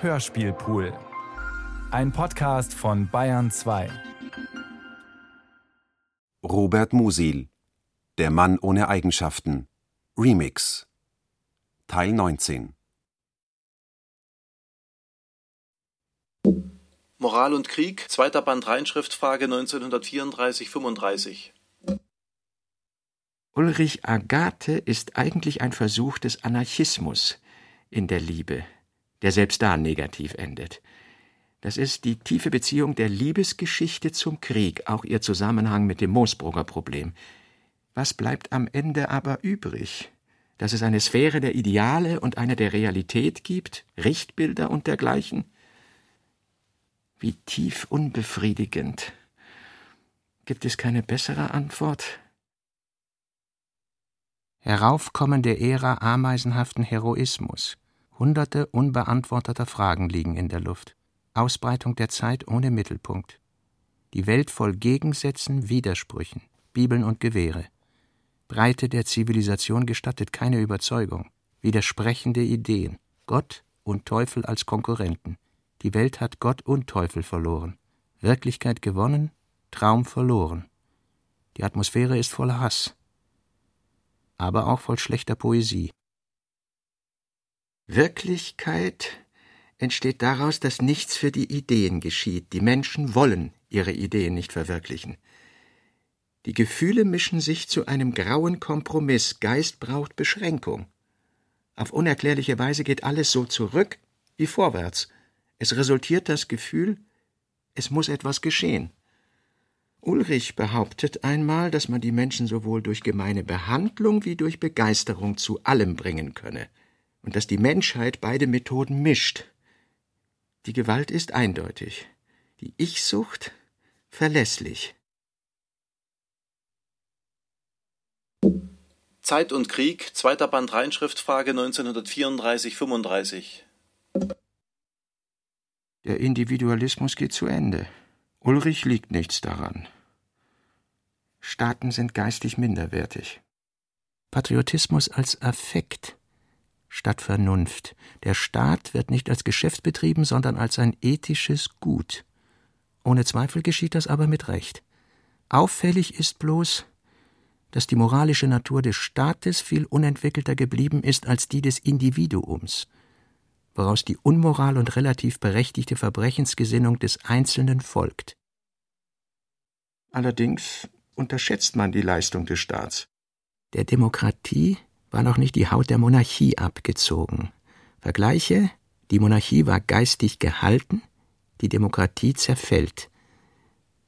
Hörspielpool. Ein Podcast von Bayern 2. Robert Musil Der Mann ohne Eigenschaften Remix Teil 19 Moral und Krieg, zweiter Band Reinschriftfrage 1934-35 Ulrich Agathe ist eigentlich ein Versuch des Anarchismus in der Liebe, der selbst da negativ endet. Das ist die tiefe Beziehung der Liebesgeschichte zum Krieg, auch ihr Zusammenhang mit dem Moosbrugger Problem. Was bleibt am Ende aber übrig? Dass es eine Sphäre der Ideale und eine der Realität gibt, Richtbilder und dergleichen? Wie tief unbefriedigend. Gibt es keine bessere Antwort? Heraufkommen der Ära ameisenhaften Heroismus. Hunderte unbeantworteter Fragen liegen in der Luft. Ausbreitung der Zeit ohne Mittelpunkt. Die Welt voll Gegensätzen, Widersprüchen, Bibeln und Gewehre. Breite der Zivilisation gestattet keine Überzeugung. Widersprechende Ideen. Gott und Teufel als Konkurrenten. Die Welt hat Gott und Teufel verloren. Wirklichkeit gewonnen, Traum verloren. Die Atmosphäre ist voller Hass, aber auch voll schlechter Poesie. Wirklichkeit entsteht daraus, dass nichts für die Ideen geschieht. Die Menschen wollen ihre Ideen nicht verwirklichen. Die Gefühle mischen sich zu einem grauen Kompromiss. Geist braucht Beschränkung. Auf unerklärliche Weise geht alles so zurück wie vorwärts. Es resultiert das Gefühl, es muss etwas geschehen. Ulrich behauptet einmal, dass man die Menschen sowohl durch gemeine Behandlung wie durch Begeisterung zu allem bringen könne und dass die Menschheit beide Methoden mischt. Die Gewalt ist eindeutig, die Ich-Sucht verlässlich. Zeit und Krieg, zweiter Band Reinschriftfrage 1934-35 Der Individualismus geht zu Ende. Ulrich liegt nichts daran. Staaten sind geistig minderwertig. Patriotismus als Affekt statt Vernunft. Der Staat wird nicht als Geschäft betrieben, sondern als ein ethisches Gut. Ohne Zweifel geschieht das aber mit Recht. Auffällig ist bloß, dass die moralische Natur des Staates viel unentwickelter geblieben ist als die des Individuums, woraus die Unmoral und relativ berechtigte Verbrechensgesinnung des Einzelnen folgt. Allerdings unterschätzt man die Leistung des Staats. Der Demokratie war noch nicht die Haut der Monarchie abgezogen. Vergleiche, die Monarchie war geistig gehalten, die Demokratie zerfällt.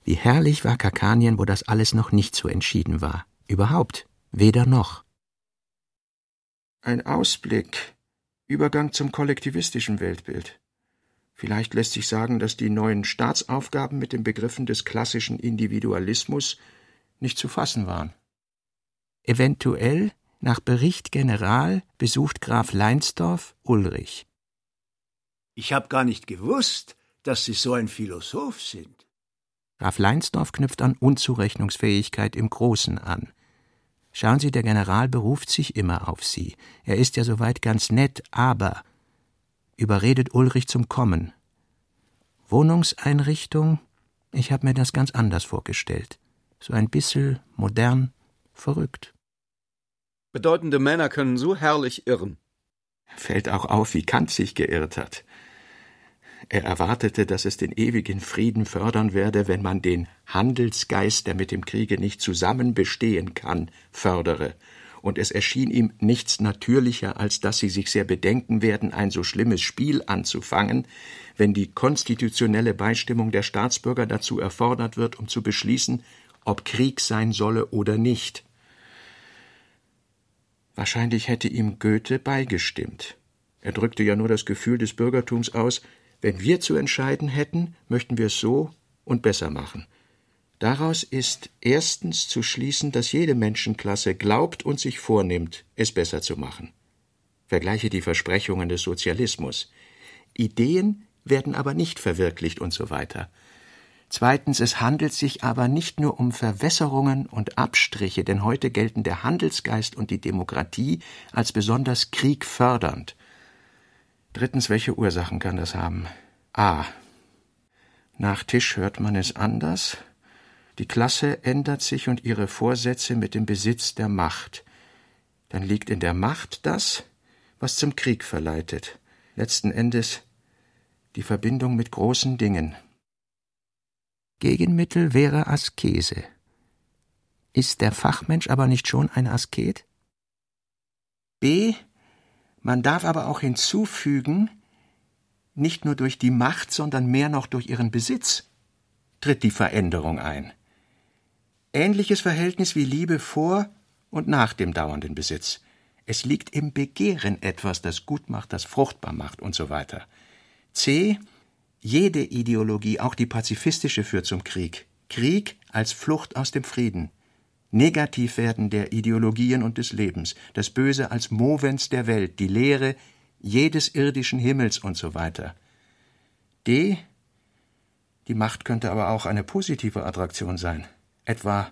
Wie herrlich war Kakanien, wo das alles noch nicht so entschieden war. Überhaupt, weder noch. Ein Ausblick, Übergang zum kollektivistischen Weltbild. Vielleicht lässt sich sagen, dass die neuen Staatsaufgaben mit den Begriffen des klassischen Individualismus nicht zu fassen waren. Eventuell nach Bericht General besucht Graf Leinsdorf Ulrich. Ich hab gar nicht gewusst, dass Sie so ein Philosoph sind. Graf Leinsdorf knüpft an Unzurechnungsfähigkeit im Großen an. Schauen Sie, der General beruft sich immer auf Sie. Er ist ja soweit ganz nett, aber überredet Ulrich zum Kommen. Wohnungseinrichtung? Ich hab mir das ganz anders vorgestellt. So ein bissel modern, verrückt. Bedeutende Männer können so herrlich irren. Fällt auch auf, wie Kant sich geirrt hat. Er erwartete, dass es den ewigen Frieden fördern werde, wenn man den Handelsgeist, der mit dem Kriege nicht zusammen bestehen kann, fördere, und es erschien ihm nichts natürlicher, als dass sie sich sehr bedenken werden, ein so schlimmes Spiel anzufangen, wenn die konstitutionelle Beistimmung der Staatsbürger dazu erfordert wird, um zu beschließen, ob Krieg sein solle oder nicht. Wahrscheinlich hätte ihm Goethe beigestimmt. Er drückte ja nur das Gefühl des Bürgertums aus, wenn wir zu entscheiden hätten, möchten wir es so und besser machen. Daraus ist erstens zu schließen, dass jede Menschenklasse glaubt und sich vornimmt, es besser zu machen. Vergleiche die Versprechungen des Sozialismus. Ideen werden aber nicht verwirklicht und so weiter. Zweitens, es handelt sich aber nicht nur um Verwässerungen und Abstriche, denn heute gelten der Handelsgeist und die Demokratie als besonders kriegfördernd. Drittens, welche Ursachen kann das haben? A. Nach Tisch hört man es anders. Die Klasse ändert sich und ihre Vorsätze mit dem Besitz der Macht. Dann liegt in der Macht das, was zum Krieg verleitet. Letzten Endes die Verbindung mit großen Dingen. Gegenmittel wäre Askese. Ist der Fachmensch aber nicht schon ein Asket? B. Man darf aber auch hinzufügen, nicht nur durch die Macht, sondern mehr noch durch ihren Besitz tritt die Veränderung ein. Ähnliches Verhältnis wie Liebe vor und nach dem dauernden Besitz. Es liegt im Begehren etwas, das gut macht, das fruchtbar macht und so weiter. C. Jede Ideologie, auch die pazifistische, führt zum Krieg. Krieg als Flucht aus dem Frieden. Negativwerden der Ideologien und des Lebens, das Böse als Movens der Welt, die Lehre jedes irdischen Himmels und so weiter. D. Die Macht könnte aber auch eine positive Attraktion sein. Etwa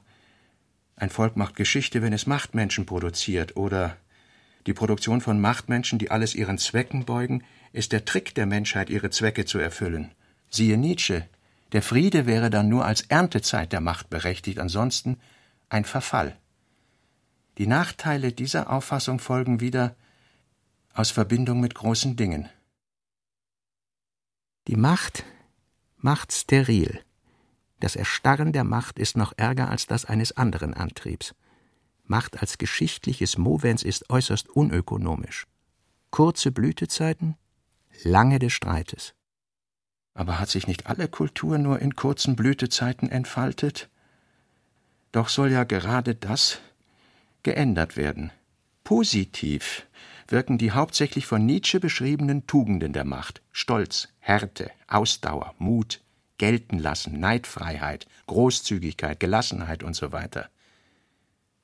ein Volk macht Geschichte, wenn es Machtmenschen produziert, oder die Produktion von Machtmenschen, die alles ihren Zwecken beugen, ist der Trick der Menschheit, ihre Zwecke zu erfüllen. Siehe Nietzsche. Der Friede wäre dann nur als Erntezeit der Macht berechtigt, ansonsten ein Verfall. Die Nachteile dieser Auffassung folgen wieder aus Verbindung mit großen Dingen. Die Macht macht steril. Das Erstarren der Macht ist noch ärger als das eines anderen Antriebs. Macht als geschichtliches Movens ist äußerst unökonomisch. Kurze Blütezeiten, lange des Streites. Aber hat sich nicht alle Kultur nur in kurzen Blütezeiten entfaltet? Doch soll ja gerade das geändert werden. Positiv wirken die hauptsächlich von Nietzsche beschriebenen Tugenden der Macht Stolz, Härte, Ausdauer, Mut, Gelten lassen, Neidfreiheit, Großzügigkeit, Gelassenheit und so weiter.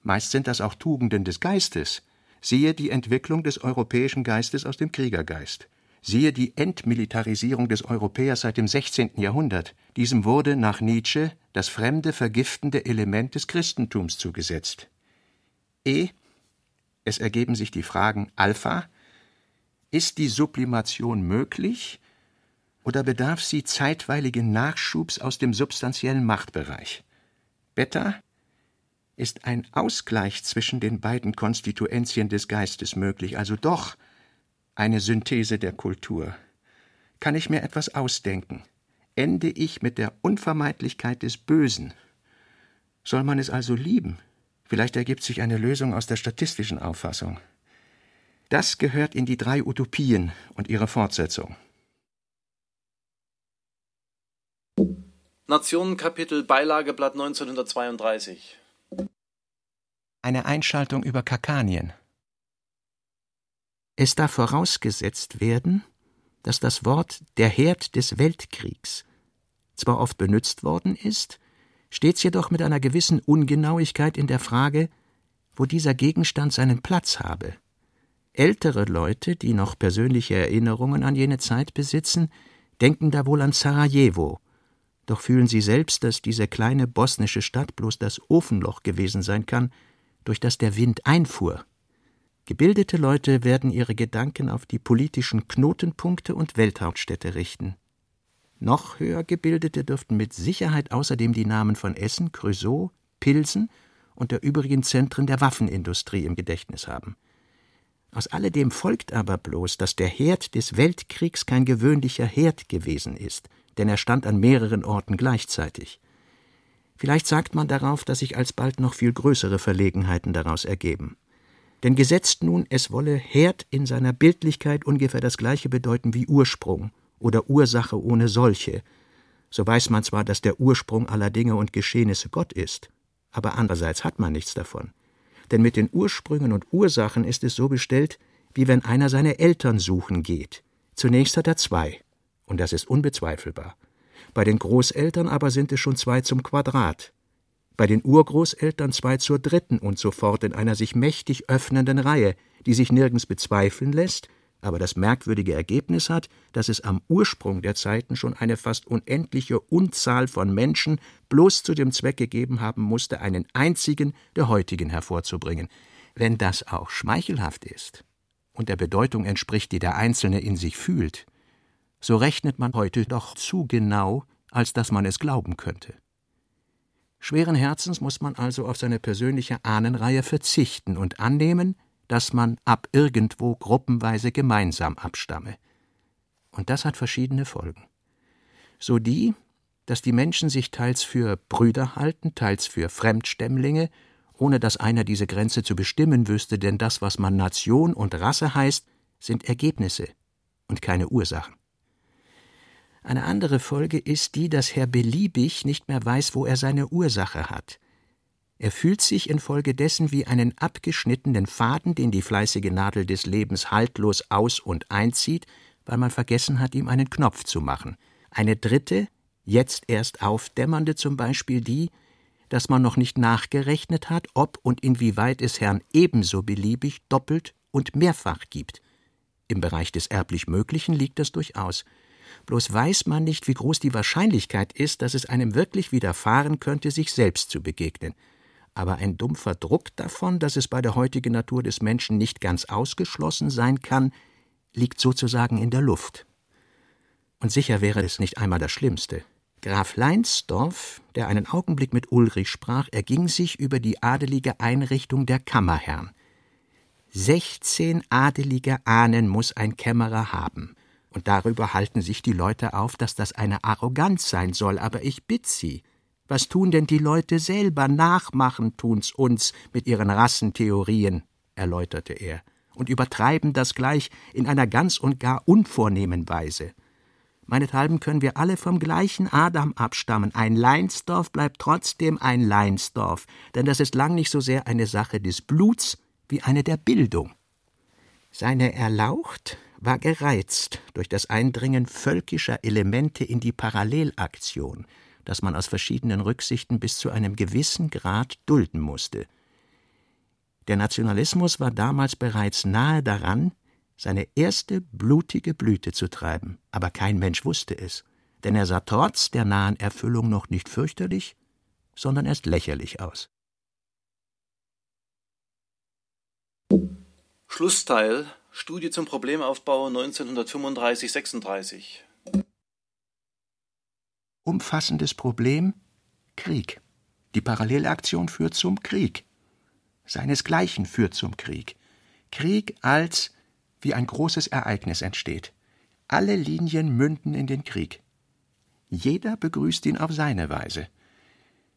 Meist sind das auch Tugenden des Geistes. Siehe die Entwicklung des europäischen Geistes aus dem Kriegergeist. Siehe die Entmilitarisierung des Europäers seit dem 16. Jahrhundert. Diesem wurde nach Nietzsche das fremde, vergiftende Element des Christentums zugesetzt. E. Es ergeben sich die Fragen Alpha. Ist die Sublimation möglich oder bedarf sie zeitweiligen Nachschubs aus dem substanziellen Machtbereich? Beta. Ist ein Ausgleich zwischen den beiden Konstituentien des Geistes möglich, also doch eine Synthese der Kultur. Kann ich mir etwas ausdenken? Ende ich mit der Unvermeidlichkeit des Bösen? Soll man es also lieben? Vielleicht ergibt sich eine Lösung aus der statistischen Auffassung. Das gehört in die drei Utopien und ihre Fortsetzung. Nationenkapitel Beilageblatt 1932 Eine Einschaltung über Kakanien es darf vorausgesetzt werden, dass das Wort der Herd des Weltkriegs zwar oft benützt worden ist, stets jedoch mit einer gewissen Ungenauigkeit in der Frage, wo dieser Gegenstand seinen Platz habe. Ältere Leute, die noch persönliche Erinnerungen an jene Zeit besitzen, denken da wohl an Sarajevo, doch fühlen sie selbst, dass diese kleine bosnische Stadt bloß das Ofenloch gewesen sein kann, durch das der Wind einfuhr Gebildete Leute werden ihre Gedanken auf die politischen Knotenpunkte und Welthauptstädte richten. Noch höher Gebildete dürften mit Sicherheit außerdem die Namen von Essen, Creusot, Pilsen und der übrigen Zentren der Waffenindustrie im Gedächtnis haben. Aus alledem folgt aber bloß, dass der Herd des Weltkriegs kein gewöhnlicher Herd gewesen ist, denn er stand an mehreren Orten gleichzeitig. Vielleicht sagt man darauf, dass sich alsbald noch viel größere Verlegenheiten daraus ergeben. Denn gesetzt nun, es wolle Herd in seiner Bildlichkeit ungefähr das gleiche bedeuten wie Ursprung oder Ursache ohne solche, so weiß man zwar, dass der Ursprung aller Dinge und Geschehnisse Gott ist, aber andererseits hat man nichts davon. Denn mit den Ursprüngen und Ursachen ist es so bestellt, wie wenn einer seine Eltern suchen geht. Zunächst hat er zwei, und das ist unbezweifelbar. Bei den Großeltern aber sind es schon zwei zum Quadrat, bei den Urgroßeltern zwei zur dritten und so fort in einer sich mächtig öffnenden Reihe, die sich nirgends bezweifeln lässt, aber das merkwürdige Ergebnis hat, dass es am Ursprung der Zeiten schon eine fast unendliche Unzahl von Menschen bloß zu dem Zweck gegeben haben musste, einen einzigen der heutigen hervorzubringen. Wenn das auch schmeichelhaft ist, und der Bedeutung entspricht, die der Einzelne in sich fühlt, so rechnet man heute doch zu genau, als dass man es glauben könnte. Schweren Herzens muss man also auf seine persönliche Ahnenreihe verzichten und annehmen, dass man ab irgendwo gruppenweise gemeinsam abstamme. Und das hat verschiedene Folgen. So die, dass die Menschen sich teils für Brüder halten, teils für Fremdstämmlinge, ohne dass einer diese Grenze zu bestimmen wüsste, denn das, was man Nation und Rasse heißt, sind Ergebnisse und keine Ursachen. Eine andere Folge ist die, dass Herr Beliebig nicht mehr weiß, wo er seine Ursache hat. Er fühlt sich infolgedessen wie einen abgeschnittenen Faden, den die fleißige Nadel des Lebens haltlos aus und einzieht, weil man vergessen hat, ihm einen Knopf zu machen. Eine dritte, jetzt erst aufdämmernde zum Beispiel die, dass man noch nicht nachgerechnet hat, ob und inwieweit es Herrn ebenso beliebig doppelt und mehrfach gibt. Im Bereich des erblich Möglichen liegt das durchaus bloß weiß man nicht, wie groß die Wahrscheinlichkeit ist, dass es einem wirklich widerfahren könnte, sich selbst zu begegnen. Aber ein dumpfer Druck davon, dass es bei der heutigen Natur des Menschen nicht ganz ausgeschlossen sein kann, liegt sozusagen in der Luft. Und sicher wäre es nicht einmal das Schlimmste. Graf Leinsdorf, der einen Augenblick mit Ulrich sprach, erging sich über die adelige Einrichtung der Kammerherrn. Sechzehn adelige Ahnen muss ein Kämmerer haben. Und darüber halten sich die Leute auf, dass das eine Arroganz sein soll. Aber ich bitt Sie, was tun denn die Leute selber? Nachmachen tun's uns mit ihren Rassentheorien, erläuterte er, und übertreiben das gleich in einer ganz und gar unvornehmen Weise. Meinethalben können wir alle vom gleichen Adam abstammen. Ein Leinsdorf bleibt trotzdem ein Leinsdorf, denn das ist lang nicht so sehr eine Sache des Bluts wie eine der Bildung. Seine Erlaucht war gereizt durch das Eindringen völkischer Elemente in die Parallelaktion, das man aus verschiedenen Rücksichten bis zu einem gewissen Grad dulden musste. Der Nationalismus war damals bereits nahe daran, seine erste blutige Blüte zu treiben, aber kein Mensch wusste es, denn er sah trotz der nahen Erfüllung noch nicht fürchterlich, sondern erst lächerlich aus. Schlussteil Studie zum Problemaufbau 1935-36. Umfassendes Problem Krieg. Die Parallelaktion führt zum Krieg. Seinesgleichen führt zum Krieg. Krieg als wie ein großes Ereignis entsteht. Alle Linien münden in den Krieg. Jeder begrüßt ihn auf seine Weise.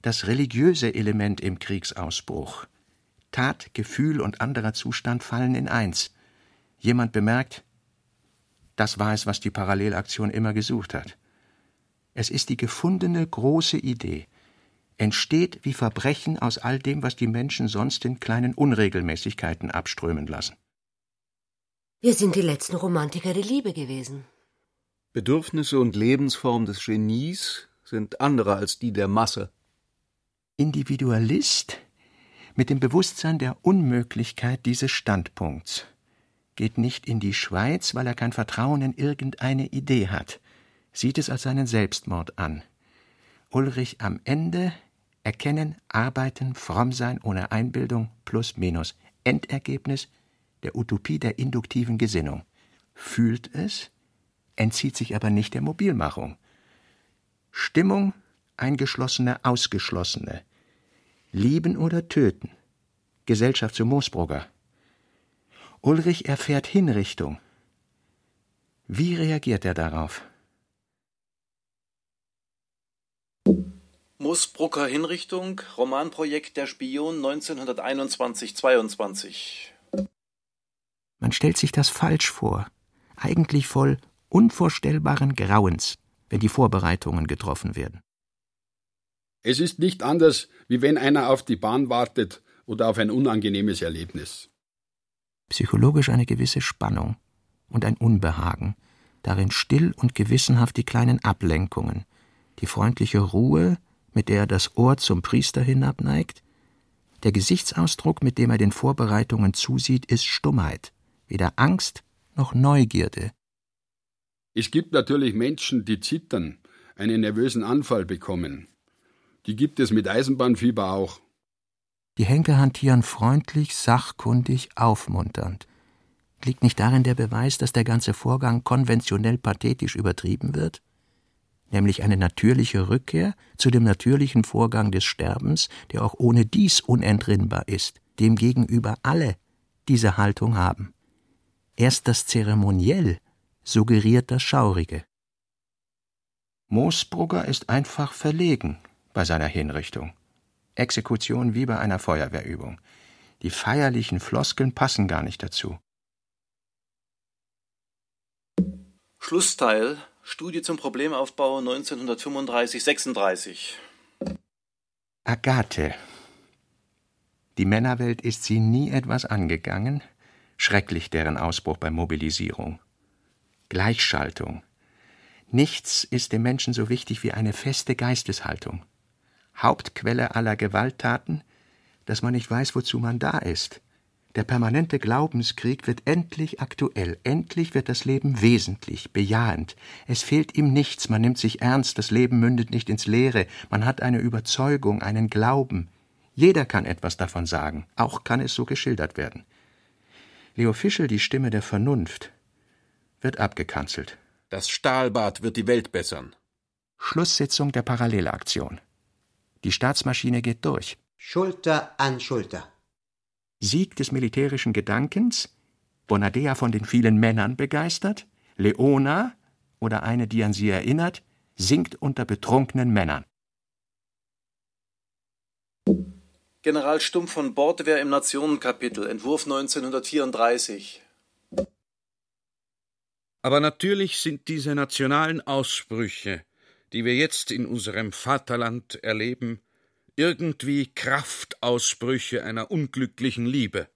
Das religiöse Element im Kriegsausbruch. Tat, Gefühl und anderer Zustand fallen in eins. Jemand bemerkt, das war es, was die Parallelaktion immer gesucht hat. Es ist die gefundene große Idee, entsteht wie Verbrechen aus all dem, was die Menschen sonst in kleinen Unregelmäßigkeiten abströmen lassen. Wir sind die letzten Romantiker der Liebe gewesen. Bedürfnisse und Lebensform des Genies sind andere als die der Masse. Individualist mit dem Bewusstsein der Unmöglichkeit dieses Standpunkts geht nicht in die Schweiz, weil er kein Vertrauen in irgendeine Idee hat, sieht es als seinen Selbstmord an. Ulrich am Ende erkennen, arbeiten, fromm sein ohne Einbildung plus minus. Endergebnis der Utopie der induktiven Gesinnung. Fühlt es, entzieht sich aber nicht der Mobilmachung. Stimmung, eingeschlossene, ausgeschlossene. Lieben oder töten. Gesellschaft zu Moosbrugger. Ulrich erfährt Hinrichtung. Wie reagiert er darauf? Moosbrucker Hinrichtung, Romanprojekt Der Spion 1921-22. Man stellt sich das falsch vor, eigentlich voll unvorstellbaren Grauens, wenn die Vorbereitungen getroffen werden. Es ist nicht anders, wie wenn einer auf die Bahn wartet oder auf ein unangenehmes Erlebnis psychologisch eine gewisse Spannung und ein Unbehagen, darin still und gewissenhaft die kleinen Ablenkungen, die freundliche Ruhe, mit der er das Ohr zum Priester hinabneigt, der Gesichtsausdruck, mit dem er den Vorbereitungen zusieht, ist Stummheit, weder Angst noch Neugierde. Es gibt natürlich Menschen, die zittern, einen nervösen Anfall bekommen. Die gibt es mit Eisenbahnfieber auch. Die Henker hantieren freundlich, sachkundig, aufmunternd. Liegt nicht darin der Beweis, dass der ganze Vorgang konventionell pathetisch übertrieben wird? Nämlich eine natürliche Rückkehr zu dem natürlichen Vorgang des Sterbens, der auch ohne dies unentrinnbar ist, dem gegenüber alle diese Haltung haben. Erst das Zeremoniell suggeriert das Schaurige. Moosbrugger ist einfach verlegen bei seiner Hinrichtung. Exekution wie bei einer Feuerwehrübung. Die feierlichen Floskeln passen gar nicht dazu. Schlussteil Studie zum Problemaufbau 1935-36. Agathe. Die Männerwelt ist sie nie etwas angegangen. Schrecklich deren Ausbruch bei Mobilisierung. Gleichschaltung. Nichts ist dem Menschen so wichtig wie eine feste Geisteshaltung. Hauptquelle aller Gewalttaten, dass man nicht weiß, wozu man da ist. Der permanente Glaubenskrieg wird endlich aktuell, endlich wird das Leben wesentlich, bejahend. Es fehlt ihm nichts, man nimmt sich ernst, das Leben mündet nicht ins Leere, man hat eine Überzeugung, einen Glauben. Jeder kann etwas davon sagen, auch kann es so geschildert werden. Leo Fischel, die Stimme der Vernunft, wird abgekanzelt. Das Stahlbad wird die Welt bessern. Schlusssitzung der Parallelaktion. Die Staatsmaschine geht durch. Schulter an Schulter. Sieg des militärischen Gedankens, Bonadea von den vielen Männern begeistert, Leona oder eine, die an sie erinnert, singt unter betrunkenen Männern. General Stumpf von Bordwehr im Nationenkapitel, Entwurf 1934. Aber natürlich sind diese nationalen Ausbrüche, die wir jetzt in unserem Vaterland erleben, irgendwie Kraftausbrüche einer unglücklichen Liebe.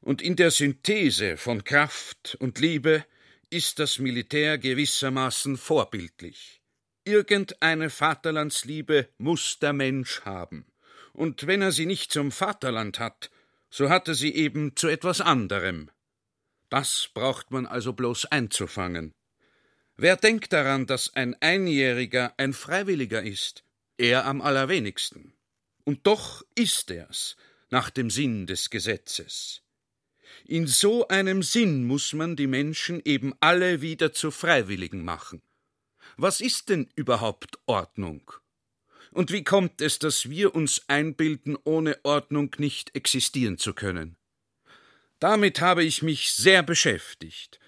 Und in der Synthese von Kraft und Liebe ist das Militär gewissermaßen vorbildlich. Irgendeine Vaterlandsliebe muss der Mensch haben, und wenn er sie nicht zum Vaterland hat, so hat er sie eben zu etwas anderem. Das braucht man also bloß einzufangen. Wer denkt daran, dass ein Einjähriger ein Freiwilliger ist? Er am allerwenigsten. Und doch ist er's nach dem Sinn des Gesetzes. In so einem Sinn muss man die Menschen eben alle wieder zu Freiwilligen machen. Was ist denn überhaupt Ordnung? Und wie kommt es, dass wir uns einbilden, ohne Ordnung nicht existieren zu können? Damit habe ich mich sehr beschäftigt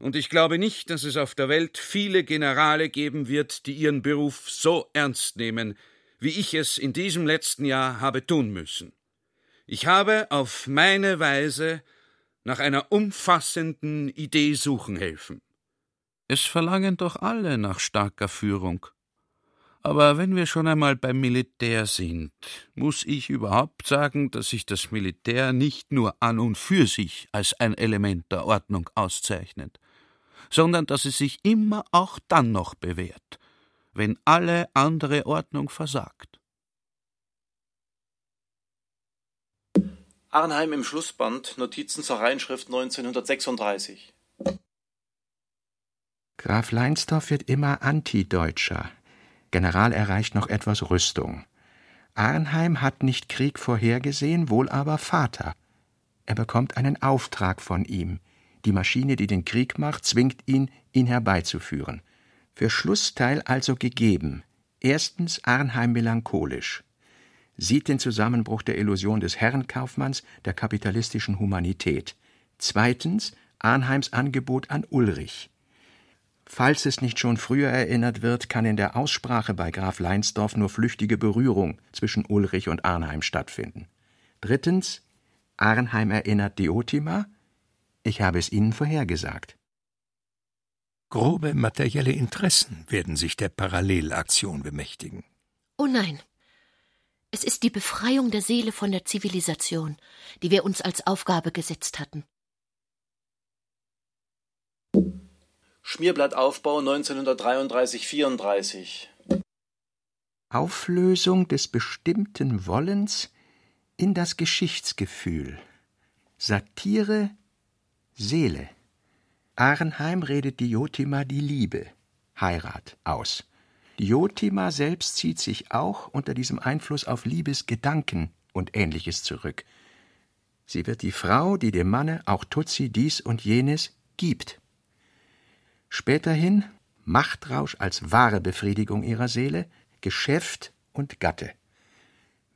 und ich glaube nicht, dass es auf der Welt viele Generale geben wird, die ihren Beruf so ernst nehmen, wie ich es in diesem letzten Jahr habe tun müssen. Ich habe auf meine Weise nach einer umfassenden Idee suchen helfen. Es verlangen doch alle nach starker Führung. Aber wenn wir schon einmal beim Militär sind, muss ich überhaupt sagen, dass sich das Militär nicht nur an und für sich als ein Element der Ordnung auszeichnet, sondern dass es sich immer auch dann noch bewährt, wenn alle andere Ordnung versagt. Arnheim im Schlussband, Notizen zur Reinschrift 1936. Graf Leinsdorf wird immer antideutscher. General erreicht noch etwas Rüstung. Arnheim hat nicht Krieg vorhergesehen, wohl aber Vater. Er bekommt einen Auftrag von ihm. Die Maschine, die den Krieg macht, zwingt ihn, ihn herbeizuführen. Für Schlussteil also gegeben. Erstens Arnheim melancholisch. Sieht den Zusammenbruch der Illusion des Herrenkaufmanns, der kapitalistischen Humanität. Zweitens Arnheims Angebot an Ulrich. Falls es nicht schon früher erinnert wird, kann in der Aussprache bei Graf Leinsdorf nur flüchtige Berührung zwischen Ulrich und Arnheim stattfinden. Drittens Arnheim erinnert Diotima, ich habe es Ihnen vorhergesagt. Grobe materielle Interessen werden sich der Parallelaktion bemächtigen. Oh nein. Es ist die Befreiung der Seele von der Zivilisation, die wir uns als Aufgabe gesetzt hatten. Schmierblattaufbau 1933-34. Auflösung des bestimmten Wollens in das Geschichtsgefühl. Satire Seele. Arnheim redet Diotima die Liebe, Heirat, aus. Diotima selbst zieht sich auch unter diesem Einfluss auf Liebesgedanken und ähnliches zurück. Sie wird die Frau, die dem Manne, auch Tutsi, dies und jenes, gibt. Späterhin Machtrausch als wahre Befriedigung ihrer Seele, Geschäft und Gatte.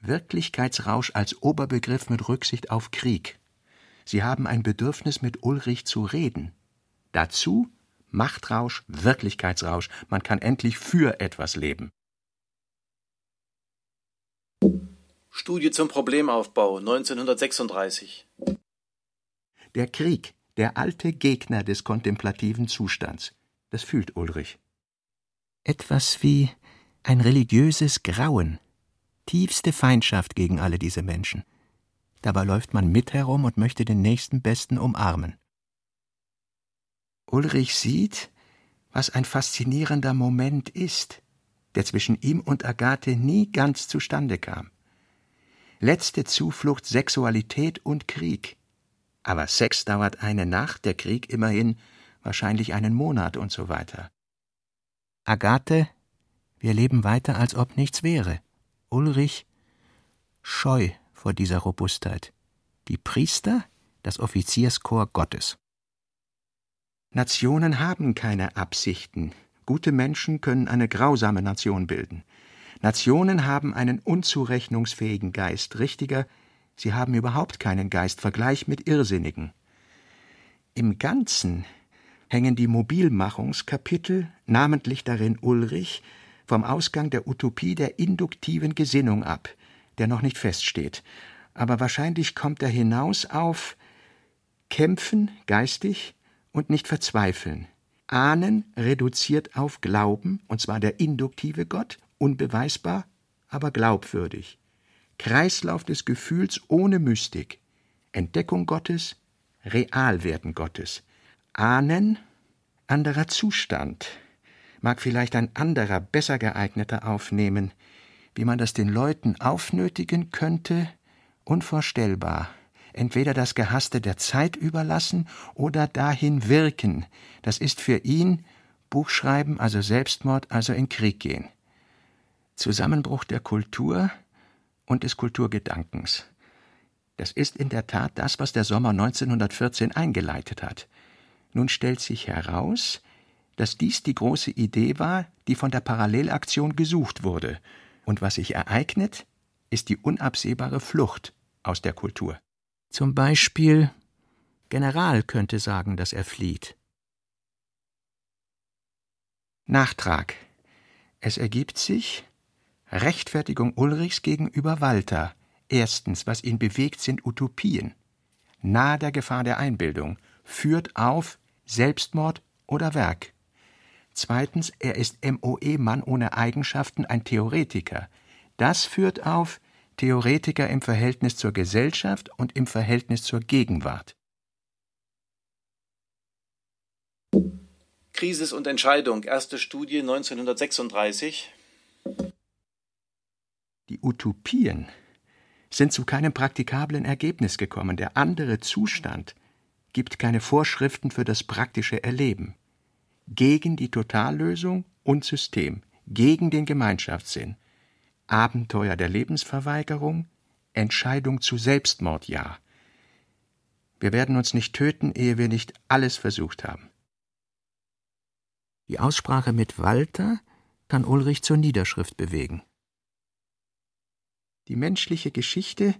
Wirklichkeitsrausch als Oberbegriff mit Rücksicht auf Krieg. Sie haben ein Bedürfnis, mit Ulrich zu reden. Dazu Machtrausch, Wirklichkeitsrausch. Man kann endlich für etwas leben. Studie zum Problemaufbau 1936. Der Krieg, der alte Gegner des kontemplativen Zustands. Das fühlt Ulrich. Etwas wie ein religiöses Grauen, tiefste Feindschaft gegen alle diese Menschen. Dabei läuft man mit herum und möchte den nächsten Besten umarmen. Ulrich sieht, was ein faszinierender Moment ist, der zwischen ihm und Agathe nie ganz zustande kam. Letzte Zuflucht Sexualität und Krieg. Aber Sex dauert eine Nacht, der Krieg immerhin wahrscheinlich einen Monat und so weiter. Agathe, wir leben weiter, als ob nichts wäre. Ulrich, scheu vor dieser Robustheit. Die Priester, das Offizierskorps Gottes. Nationen haben keine Absichten. Gute Menschen können eine grausame Nation bilden. Nationen haben einen unzurechnungsfähigen Geist, richtiger, sie haben überhaupt keinen Geist, Vergleich mit Irrsinnigen. Im Ganzen hängen die Mobilmachungskapitel, namentlich darin Ulrich, vom Ausgang der Utopie der induktiven Gesinnung ab, der noch nicht feststeht. Aber wahrscheinlich kommt er hinaus auf Kämpfen geistig und nicht verzweifeln. Ahnen reduziert auf Glauben, und zwar der induktive Gott, unbeweisbar, aber glaubwürdig. Kreislauf des Gefühls ohne Mystik. Entdeckung Gottes, Realwerden Gottes. Ahnen, anderer Zustand, mag vielleicht ein anderer, besser geeigneter aufnehmen. Wie man das den Leuten aufnötigen könnte, unvorstellbar. Entweder das Gehasste der Zeit überlassen oder dahin wirken. Das ist für ihn Buchschreiben, also Selbstmord, also in Krieg gehen. Zusammenbruch der Kultur und des Kulturgedankens. Das ist in der Tat das, was der Sommer 1914 eingeleitet hat. Nun stellt sich heraus, dass dies die große Idee war, die von der Parallelaktion gesucht wurde, und was sich ereignet, ist die unabsehbare Flucht aus der Kultur. Zum Beispiel General könnte sagen, dass er flieht. Nachtrag. Es ergibt sich Rechtfertigung Ulrichs gegenüber Walter. Erstens, was ihn bewegt, sind Utopien. Nahe der Gefahr der Einbildung, führt auf Selbstmord oder Werk. Zweitens, er ist MOE-Mann ohne Eigenschaften, ein Theoretiker. Das führt auf Theoretiker im Verhältnis zur Gesellschaft und im Verhältnis zur Gegenwart. Krisis und Entscheidung, erste Studie 1936. Die Utopien sind zu keinem praktikablen Ergebnis gekommen. Der andere Zustand gibt keine Vorschriften für das praktische Erleben. Gegen die Totallösung und System, gegen den Gemeinschaftssinn. Abenteuer der Lebensverweigerung, Entscheidung zu Selbstmord ja. Wir werden uns nicht töten, ehe wir nicht alles versucht haben. Die Aussprache mit Walter kann Ulrich zur Niederschrift bewegen. Die menschliche Geschichte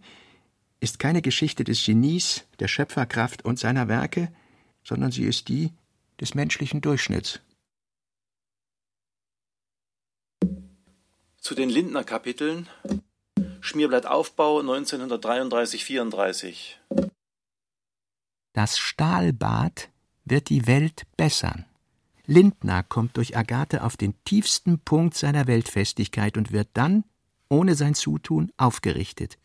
ist keine Geschichte des Genies, der Schöpferkraft und seiner Werke, sondern sie ist die des menschlichen Durchschnitts. Zu den Lindner Kapiteln Schmierblattaufbau 1933-34 Das Stahlbad wird die Welt bessern. Lindner kommt durch Agathe auf den tiefsten Punkt seiner Weltfestigkeit und wird dann, ohne sein Zutun, aufgerichtet.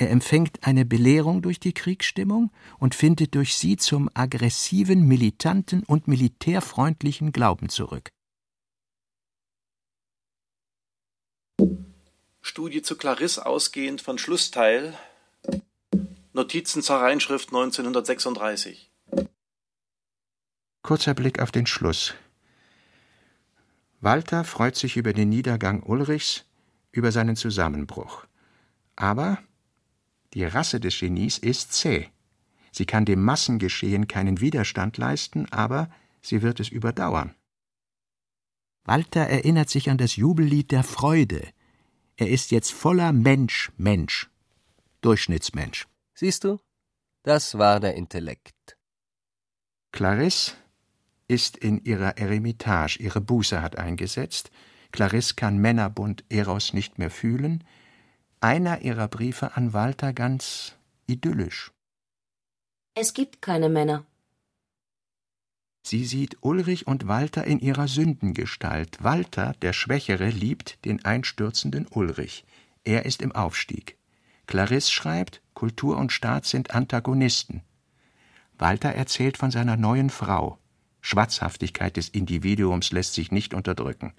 Er empfängt eine Belehrung durch die Kriegsstimmung und findet durch sie zum aggressiven, militanten und militärfreundlichen Glauben zurück. Studie zu Clarisse ausgehend von Schlussteil Notizen zur Reinschrift 1936 Kurzer Blick auf den Schluss. Walter freut sich über den Niedergang Ulrichs, über seinen Zusammenbruch. Aber Die Rasse des Genies ist zäh. Sie kann dem Massengeschehen keinen Widerstand leisten, aber sie wird es überdauern. Walter erinnert sich an das Jubellied der Freude. Er ist jetzt voller Mensch, Mensch. Durchschnittsmensch. Siehst du? Das war der Intellekt. Clarisse ist in ihrer Eremitage, ihre Buße hat eingesetzt. Clarisse kann Männerbund Eros nicht mehr fühlen. Einer ihrer Briefe an Walter ganz idyllisch. Es gibt keine Männer. Sie sieht Ulrich und Walter in ihrer Sündengestalt. Walter, der Schwächere, liebt den einstürzenden Ulrich. Er ist im Aufstieg. Clarisse schreibt, Kultur und Staat sind Antagonisten. Walter erzählt von seiner neuen Frau. Schwatzhaftigkeit des Individuums lässt sich nicht unterdrücken.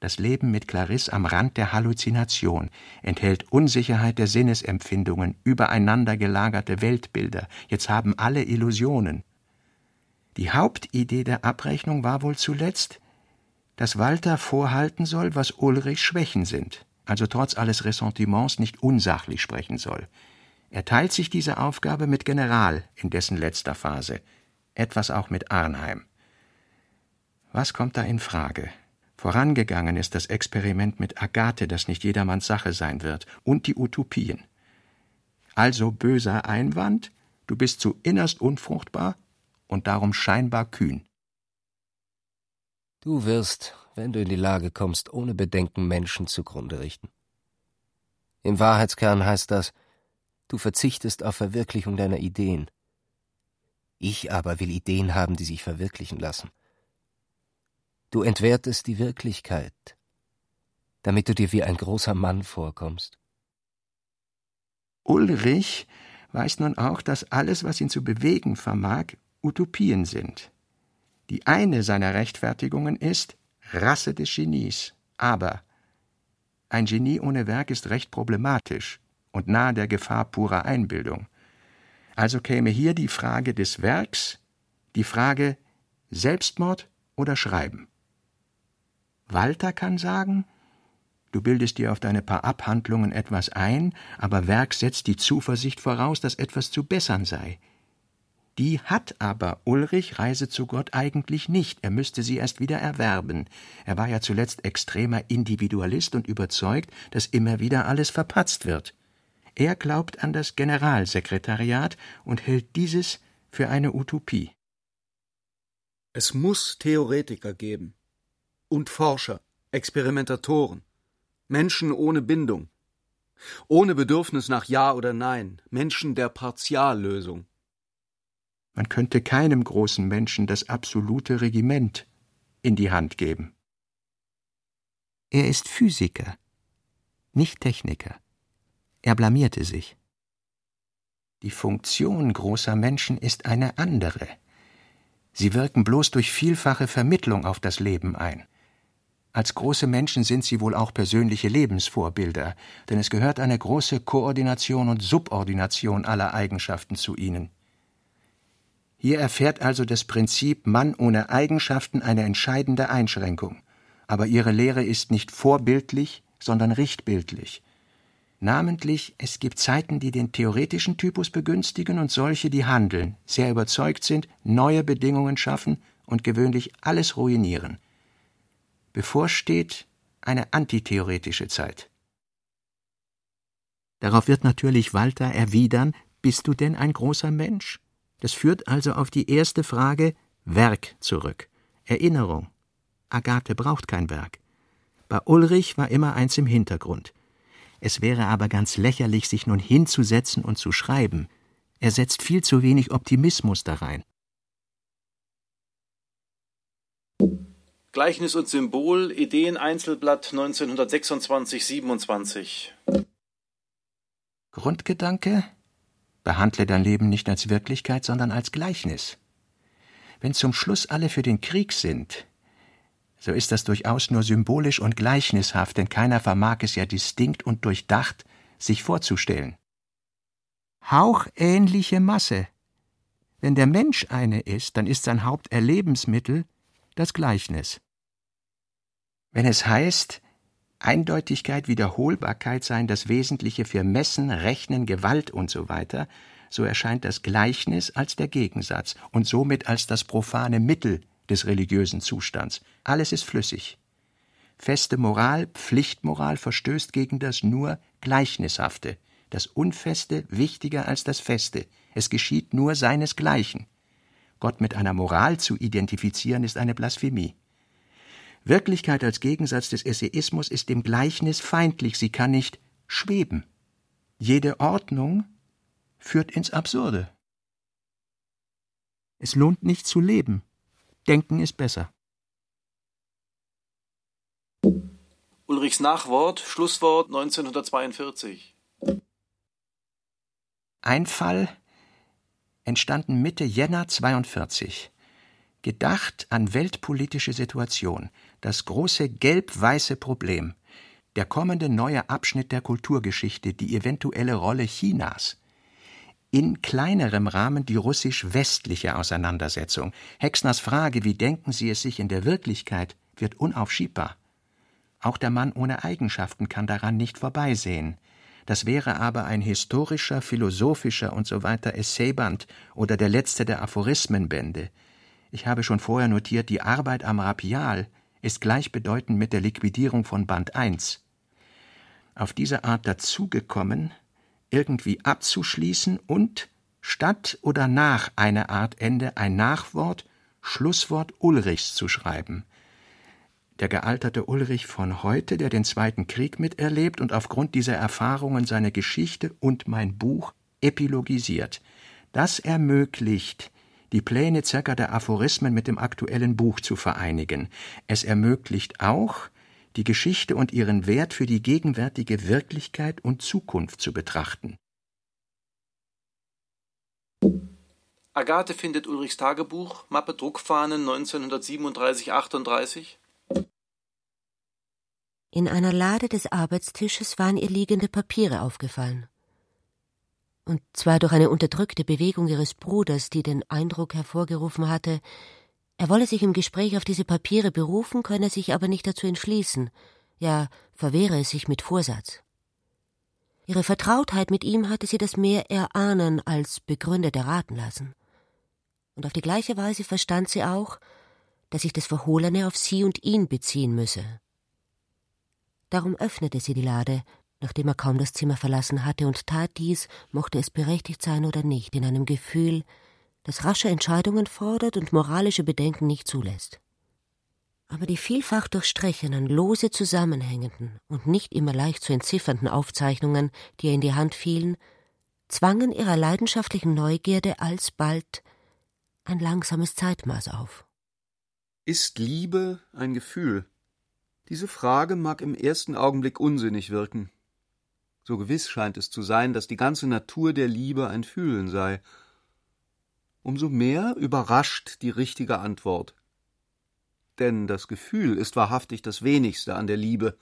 Das Leben mit Clarisse am Rand der Halluzination enthält Unsicherheit der Sinnesempfindungen, übereinander gelagerte Weltbilder. Jetzt haben alle Illusionen. Die Hauptidee der Abrechnung war wohl zuletzt, dass Walter vorhalten soll, was Ulrich Schwächen sind, also trotz alles Ressentiments nicht unsachlich sprechen soll. Er teilt sich diese Aufgabe mit General in dessen letzter Phase, etwas auch mit Arnheim. Was kommt da in Frage? Vorangegangen ist das Experiment mit Agathe, das nicht jedermanns Sache sein wird, und die Utopien. Also böser Einwand, du bist zu innerst unfruchtbar und darum scheinbar kühn. Du wirst, wenn du in die Lage kommst, ohne Bedenken Menschen zugrunde richten. Im Wahrheitskern heißt das, du verzichtest auf Verwirklichung deiner Ideen. Ich aber will Ideen haben, die sich verwirklichen lassen. Du entwertest die Wirklichkeit, damit du dir wie ein großer Mann vorkommst. Ulrich weiß nun auch, dass alles, was ihn zu bewegen vermag, Utopien sind. Die eine seiner Rechtfertigungen ist Rasse des Genies. Aber ein Genie ohne Werk ist recht problematisch und nahe der Gefahr purer Einbildung. Also käme hier die Frage des Werks, die Frage Selbstmord oder Schreiben. Walter kann sagen, du bildest dir auf deine paar Abhandlungen etwas ein, aber Werk setzt die Zuversicht voraus, dass etwas zu bessern sei. Die hat aber Ulrich Reise zu Gott eigentlich nicht, er müsste sie erst wieder erwerben. Er war ja zuletzt extremer Individualist und überzeugt, dass immer wieder alles verpatzt wird. Er glaubt an das Generalsekretariat und hält dieses für eine Utopie. Es muss Theoretiker geben und Forscher, Experimentatoren, Menschen ohne Bindung, ohne Bedürfnis nach Ja oder Nein, Menschen der Partiallösung. Man könnte keinem großen Menschen das absolute Regiment in die Hand geben. Er ist Physiker, nicht Techniker. Er blamierte sich. Die Funktion großer Menschen ist eine andere. Sie wirken bloß durch vielfache Vermittlung auf das Leben ein. Als große Menschen sind sie wohl auch persönliche Lebensvorbilder, denn es gehört eine große Koordination und Subordination aller Eigenschaften zu ihnen. Hier erfährt also das Prinzip Mann ohne Eigenschaften eine entscheidende Einschränkung. Aber ihre Lehre ist nicht vorbildlich, sondern richtbildlich. Namentlich, es gibt Zeiten, die den theoretischen Typus begünstigen und solche, die handeln, sehr überzeugt sind, neue Bedingungen schaffen und gewöhnlich alles ruinieren. Bevorsteht eine antitheoretische Zeit. Darauf wird natürlich Walter erwidern, bist du denn ein großer Mensch? Das führt also auf die erste Frage Werk zurück. Erinnerung. Agathe braucht kein Werk. Bei Ulrich war immer eins im Hintergrund. Es wäre aber ganz lächerlich, sich nun hinzusetzen und zu schreiben. Er setzt viel zu wenig Optimismus da rein. Gleichnis und Symbol, Ideen-Einzelblatt 1926-27. Grundgedanke Behandle dein Leben nicht als Wirklichkeit, sondern als Gleichnis. Wenn zum Schluss alle für den Krieg sind, so ist das durchaus nur symbolisch und gleichnishaft, denn keiner vermag es ja distinkt und durchdacht sich vorzustellen. Hauchähnliche Masse. Wenn der Mensch eine ist, dann ist sein Haupterlebensmittel das Gleichnis. Wenn es heißt, Eindeutigkeit, Wiederholbarkeit seien das Wesentliche für Messen, Rechnen, Gewalt usw., so, so erscheint das Gleichnis als der Gegensatz und somit als das profane Mittel des religiösen Zustands. Alles ist flüssig. Feste Moral, Pflichtmoral verstößt gegen das nur Gleichnishafte, das Unfeste wichtiger als das Feste, es geschieht nur seinesgleichen. Gott mit einer Moral zu identifizieren, ist eine Blasphemie. Wirklichkeit als Gegensatz des Essayismus ist dem Gleichnis feindlich, sie kann nicht schweben. Jede Ordnung führt ins Absurde. Es lohnt nicht zu leben. Denken ist besser. Ulrichs Nachwort, Schlusswort 1942. Ein Fall entstanden Mitte Jänner 42. Gedacht an weltpolitische Situation, das große gelb-weiße Problem, der kommende neue Abschnitt der Kulturgeschichte, die eventuelle Rolle Chinas. In kleinerem Rahmen die russisch-westliche Auseinandersetzung. Hexners Frage, wie denken Sie es sich in der Wirklichkeit, wird unaufschiebbar. Auch der Mann ohne Eigenschaften kann daran nicht vorbeisehen. Das wäre aber ein historischer, philosophischer und so weiter Essayband oder der letzte der Aphorismenbände. Ich habe schon vorher notiert, die Arbeit am Rapial ist gleichbedeutend mit der Liquidierung von Band 1. Auf diese Art dazugekommen, irgendwie abzuschließen und statt oder nach einer Art Ende ein Nachwort, Schlusswort Ulrichs zu schreiben – der gealterte Ulrich von heute, der den Zweiten Krieg miterlebt und aufgrund dieser Erfahrungen seine Geschichte und mein Buch epilogisiert. Das ermöglicht, die Pläne circa der Aphorismen mit dem aktuellen Buch zu vereinigen. Es ermöglicht auch, die Geschichte und ihren Wert für die gegenwärtige Wirklichkeit und Zukunft zu betrachten. Agathe findet Ulrichs Tagebuch, Mappe Druckfahnen 1937-38 in einer Lade des Arbeitstisches waren ihr liegende Papiere aufgefallen. Und zwar durch eine unterdrückte Bewegung ihres Bruders, die den Eindruck hervorgerufen hatte, er wolle sich im Gespräch auf diese Papiere berufen, könne sich aber nicht dazu entschließen, ja verwehre es sich mit Vorsatz. Ihre Vertrautheit mit ihm hatte sie das mehr erahnen als begründet erraten lassen. Und auf die gleiche Weise verstand sie auch, dass sich das Verhohlene auf sie und ihn beziehen müsse. Darum öffnete sie die Lade, nachdem er kaum das Zimmer verlassen hatte, und tat dies, mochte es berechtigt sein oder nicht, in einem Gefühl, das rasche Entscheidungen fordert und moralische Bedenken nicht zulässt. Aber die vielfach durchstrichenen, lose zusammenhängenden und nicht immer leicht zu entziffernden Aufzeichnungen, die ihr in die Hand fielen, zwangen ihrer leidenschaftlichen Neugierde alsbald ein langsames Zeitmaß auf. Ist Liebe ein Gefühl? Diese Frage mag im ersten Augenblick unsinnig wirken. So gewiss scheint es zu sein, dass die ganze Natur der Liebe ein Fühlen sei. Umso mehr überrascht die richtige Antwort. Denn das Gefühl ist wahrhaftig das wenigste an der Liebe.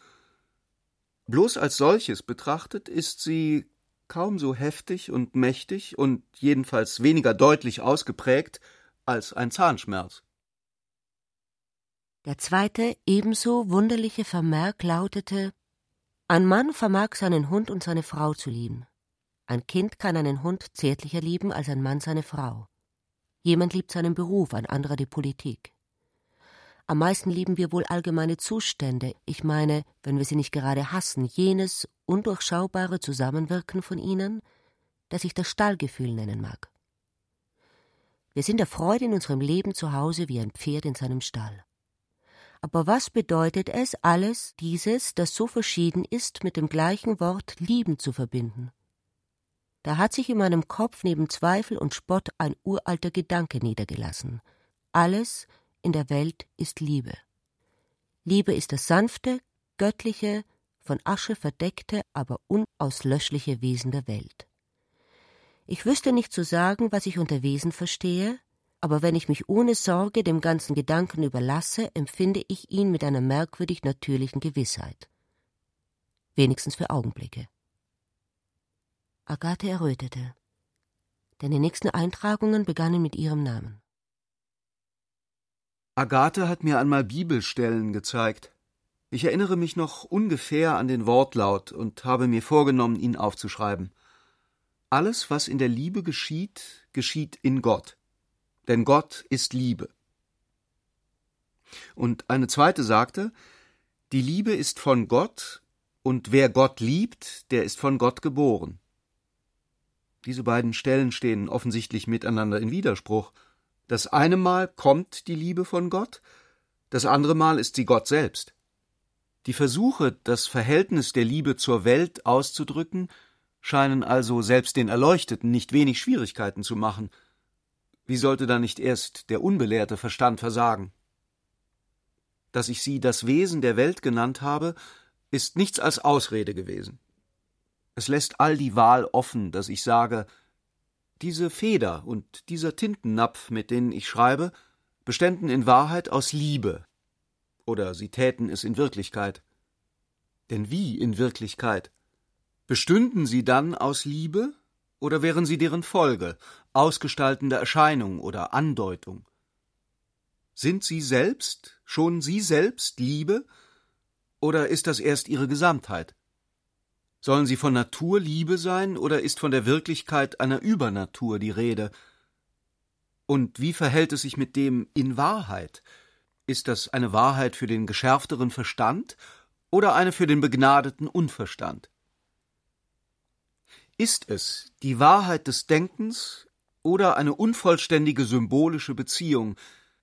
Bloß als solches betrachtet ist sie kaum so heftig und mächtig und jedenfalls weniger deutlich ausgeprägt als ein Zahnschmerz. Der zweite, ebenso wunderliche Vermerk lautete Ein Mann vermag seinen Hund und seine Frau zu lieben. Ein Kind kann einen Hund zärtlicher lieben als ein Mann seine Frau. Jemand liebt seinen Beruf, ein anderer die Politik. Am meisten lieben wir wohl allgemeine Zustände, ich meine, wenn wir sie nicht gerade hassen, jenes undurchschaubare Zusammenwirken von ihnen, das sich das Stallgefühl nennen mag. Wir sind der Freude in unserem Leben zu Hause wie ein Pferd in seinem Stall. Aber was bedeutet es, alles dieses, das so verschieden ist, mit dem gleichen Wort lieben zu verbinden? Da hat sich in meinem Kopf neben Zweifel und Spott ein uralter Gedanke niedergelassen. Alles in der Welt ist Liebe. Liebe ist das sanfte, göttliche, von Asche verdeckte, aber unauslöschliche Wesen der Welt. Ich wüsste nicht zu sagen, was ich unter Wesen verstehe, aber wenn ich mich ohne Sorge dem ganzen Gedanken überlasse, empfinde ich ihn mit einer merkwürdig natürlichen Gewissheit. Wenigstens für Augenblicke. Agathe errötete, denn die nächsten Eintragungen begannen mit ihrem Namen. Agathe hat mir einmal Bibelstellen gezeigt. Ich erinnere mich noch ungefähr an den Wortlaut und habe mir vorgenommen, ihn aufzuschreiben. Alles, was in der Liebe geschieht, geschieht in Gott. Denn Gott ist Liebe. Und eine zweite sagte, die Liebe ist von Gott, und wer Gott liebt, der ist von Gott geboren. Diese beiden Stellen stehen offensichtlich miteinander in Widerspruch. Das eine Mal kommt die Liebe von Gott, das andere Mal ist sie Gott selbst. Die Versuche, das Verhältnis der Liebe zur Welt auszudrücken, scheinen also selbst den Erleuchteten nicht wenig Schwierigkeiten zu machen. Wie sollte da nicht erst der unbelehrte Verstand versagen? Dass ich sie das Wesen der Welt genannt habe, ist nichts als Ausrede gewesen. Es lässt all die Wahl offen, dass ich sage, diese Feder und dieser Tintennapf, mit denen ich schreibe, beständen in Wahrheit aus Liebe, oder sie täten es in Wirklichkeit. Denn wie in Wirklichkeit? Bestünden sie dann aus Liebe, oder wären sie deren Folge, ausgestaltende Erscheinung oder Andeutung? Sind sie selbst, schon sie selbst Liebe, oder ist das erst ihre Gesamtheit? Sollen sie von Natur Liebe sein, oder ist von der Wirklichkeit einer Übernatur die Rede? Und wie verhält es sich mit dem in Wahrheit? Ist das eine Wahrheit für den geschärfteren Verstand oder eine für den begnadeten Unverstand? Ist es die Wahrheit des Denkens oder eine unvollständige symbolische Beziehung,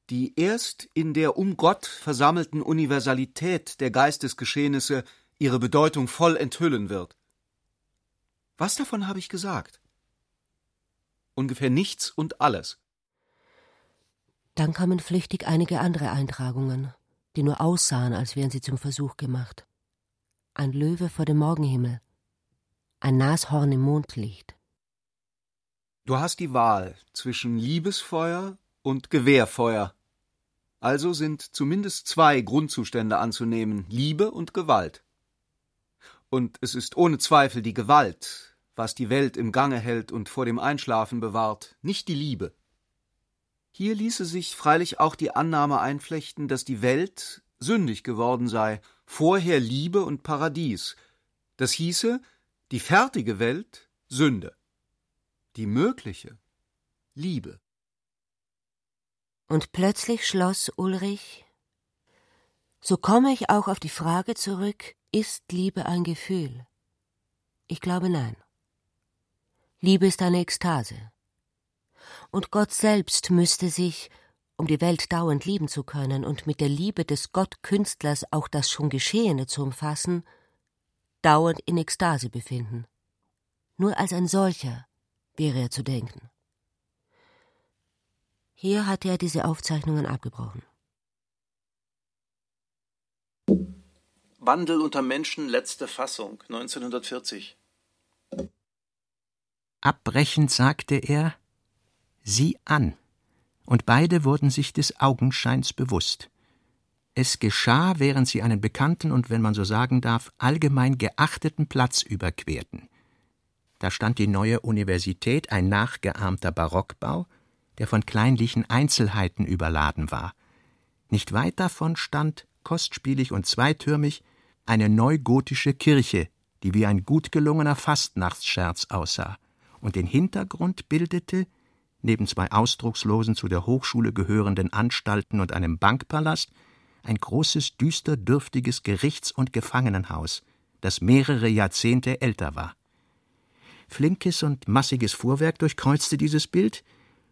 die erst in der um Gott versammelten Universalität der Geistesgeschehnisse ihre Bedeutung voll enthüllen wird. Was davon habe ich gesagt? Ungefähr nichts und alles. Dann kamen flüchtig einige andere Eintragungen, die nur aussahen, als wären sie zum Versuch gemacht. Ein Löwe vor dem Morgenhimmel, ein Nashorn im Mondlicht. Du hast die Wahl zwischen Liebesfeuer und Gewehrfeuer. Also sind zumindest zwei Grundzustände anzunehmen Liebe und Gewalt. Und es ist ohne Zweifel die Gewalt, was die Welt im Gange hält und vor dem Einschlafen bewahrt, nicht die Liebe. Hier ließe sich freilich auch die Annahme einflechten, dass die Welt sündig geworden sei, vorher Liebe und Paradies. Das hieße, die fertige Welt Sünde, die mögliche Liebe. Und plötzlich schloss Ulrich So komme ich auch auf die Frage zurück, ist Liebe ein Gefühl? Ich glaube nein. Liebe ist eine Ekstase. Und Gott selbst müsste sich, um die Welt dauernd lieben zu können und mit der Liebe des Gottkünstlers auch das schon Geschehene zu umfassen, dauernd in Ekstase befinden. Nur als ein solcher wäre er zu denken. Hier hatte er diese Aufzeichnungen abgebrochen. Wandel unter Menschen, letzte Fassung, 1940. Abbrechend sagte er, sieh an, und beide wurden sich des Augenscheins bewusst. Es geschah, während sie einen bekannten und, wenn man so sagen darf, allgemein geachteten Platz überquerten. Da stand die neue Universität, ein nachgeahmter Barockbau, der von kleinlichen Einzelheiten überladen war. Nicht weit davon stand, kostspielig und zweitürmig, eine neugotische Kirche, die wie ein gut gelungener Fastnachtsscherz aussah, und den Hintergrund bildete, neben zwei ausdruckslosen zu der Hochschule gehörenden Anstalten und einem Bankpalast, ein großes, düster dürftiges Gerichts- und Gefangenenhaus, das mehrere Jahrzehnte älter war. Flinkes und massiges Fuhrwerk durchkreuzte dieses Bild,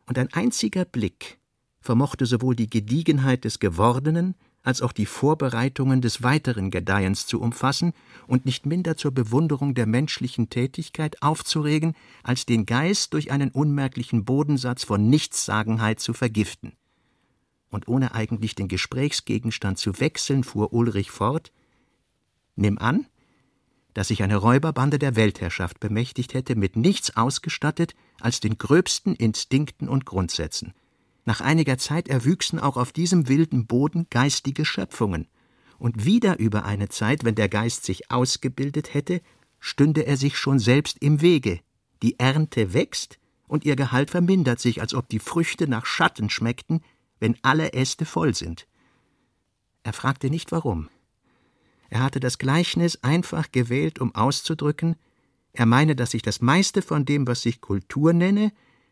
und ein einziger Blick vermochte sowohl die Gediegenheit des Gewordenen als auch die Vorbereitungen des weiteren Gedeihens zu umfassen und nicht minder zur Bewunderung der menschlichen Tätigkeit aufzuregen, als den Geist durch einen unmerklichen Bodensatz von Nichtssagenheit zu vergiften. Und ohne eigentlich den Gesprächsgegenstand zu wechseln, fuhr Ulrich fort Nimm an, dass sich eine Räuberbande der Weltherrschaft bemächtigt hätte, mit nichts ausgestattet als den gröbsten Instinkten und Grundsätzen – nach einiger Zeit erwüchsen auch auf diesem wilden Boden geistige Schöpfungen, und wieder über eine Zeit, wenn der Geist sich ausgebildet hätte, stünde er sich schon selbst im Wege. Die Ernte wächst und ihr Gehalt vermindert sich, als ob die Früchte nach Schatten schmeckten, wenn alle Äste voll sind. Er fragte nicht warum. Er hatte das Gleichnis einfach gewählt, um auszudrücken, er meine, dass sich das meiste von dem, was sich Kultur nenne,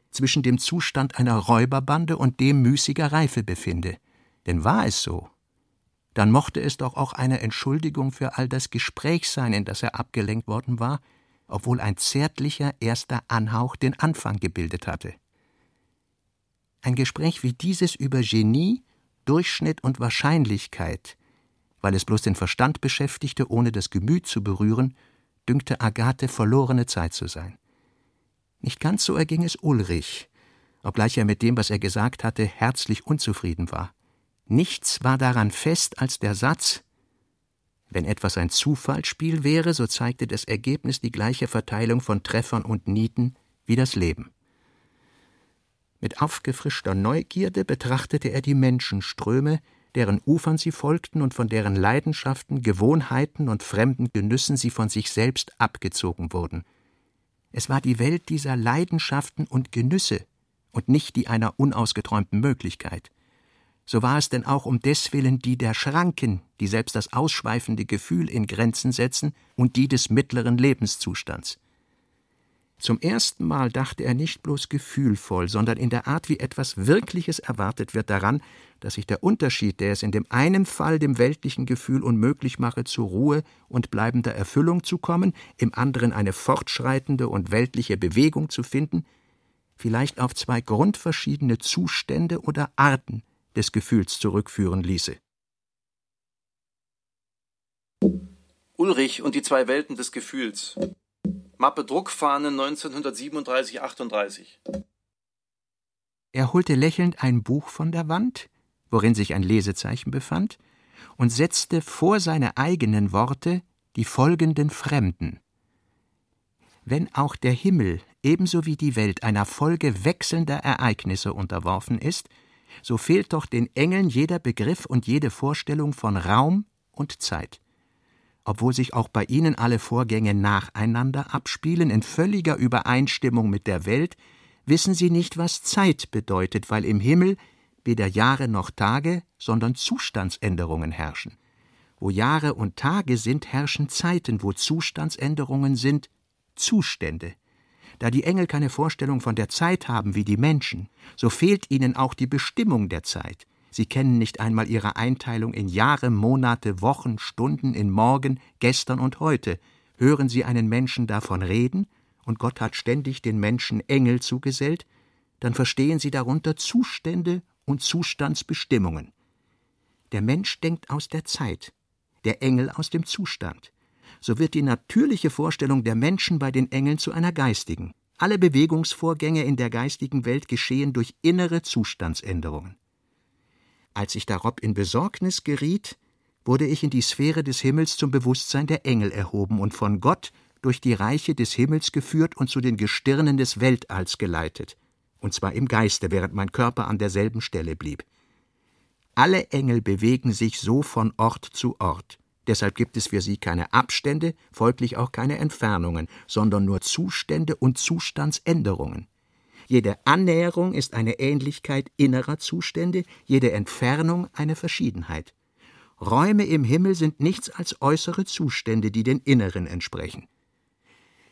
zwischen dem Zustand einer Räuberbande und dem müßiger Reife befinde. Denn war es so, dann mochte es doch auch eine Entschuldigung für all das Gespräch sein, in das er abgelenkt worden war, obwohl ein zärtlicher erster Anhauch den Anfang gebildet hatte. Ein Gespräch wie dieses über Genie, Durchschnitt und Wahrscheinlichkeit, weil es bloß den Verstand beschäftigte, ohne das Gemüt zu berühren, dünkte Agathe verlorene Zeit zu sein. Nicht ganz so erging es Ulrich, obgleich er mit dem, was er gesagt hatte, herzlich unzufrieden war. Nichts war daran fest als der Satz Wenn etwas ein Zufallsspiel wäre, so zeigte das Ergebnis die gleiche Verteilung von Treffern und Nieten wie das Leben. Mit aufgefrischter Neugierde betrachtete er die Menschenströme, deren Ufern sie folgten und von deren Leidenschaften, Gewohnheiten und fremden Genüssen sie von sich selbst abgezogen wurden. Es war die Welt dieser Leidenschaften und Genüsse und nicht die einer unausgeträumten Möglichkeit. So war es denn auch um deswillen die der Schranken, die selbst das ausschweifende Gefühl in Grenzen setzen, und die des mittleren Lebenszustands. Zum ersten Mal dachte er nicht bloß gefühlvoll, sondern in der Art, wie etwas Wirkliches erwartet wird, daran, dass sich der Unterschied, der es in dem einen Fall dem weltlichen Gefühl unmöglich mache, zur Ruhe und bleibender Erfüllung zu kommen, im anderen eine fortschreitende und weltliche Bewegung zu finden, vielleicht auf zwei grundverschiedene Zustände oder Arten des Gefühls zurückführen ließe. Ulrich und die zwei Welten des Gefühls. Mappe Druckfahne 1937-38. Er holte lächelnd ein Buch von der Wand, worin sich ein Lesezeichen befand, und setzte vor seine eigenen Worte die folgenden Fremden. Wenn auch der Himmel ebenso wie die Welt einer Folge wechselnder Ereignisse unterworfen ist, so fehlt doch den Engeln jeder Begriff und jede Vorstellung von Raum und Zeit obwohl sich auch bei ihnen alle Vorgänge nacheinander abspielen, in völliger Übereinstimmung mit der Welt, wissen sie nicht, was Zeit bedeutet, weil im Himmel weder Jahre noch Tage, sondern Zustandsänderungen herrschen. Wo Jahre und Tage sind, herrschen Zeiten, wo Zustandsänderungen sind, Zustände. Da die Engel keine Vorstellung von der Zeit haben wie die Menschen, so fehlt ihnen auch die Bestimmung der Zeit. Sie kennen nicht einmal ihre Einteilung in Jahre, Monate, Wochen, Stunden, in Morgen, Gestern und Heute. Hören Sie einen Menschen davon reden, und Gott hat ständig den Menschen Engel zugesellt, dann verstehen Sie darunter Zustände und Zustandsbestimmungen. Der Mensch denkt aus der Zeit, der Engel aus dem Zustand. So wird die natürliche Vorstellung der Menschen bei den Engeln zu einer geistigen. Alle Bewegungsvorgänge in der geistigen Welt geschehen durch innere Zustandsänderungen. Als ich darob in Besorgnis geriet, wurde ich in die Sphäre des Himmels zum Bewusstsein der Engel erhoben und von Gott durch die Reiche des Himmels geführt und zu den Gestirnen des Weltalls geleitet, und zwar im Geiste, während mein Körper an derselben Stelle blieb. Alle Engel bewegen sich so von Ort zu Ort. Deshalb gibt es für sie keine Abstände, folglich auch keine Entfernungen, sondern nur Zustände und Zustandsänderungen. Jede Annäherung ist eine Ähnlichkeit innerer Zustände, jede Entfernung eine Verschiedenheit. Räume im Himmel sind nichts als äußere Zustände, die den inneren entsprechen.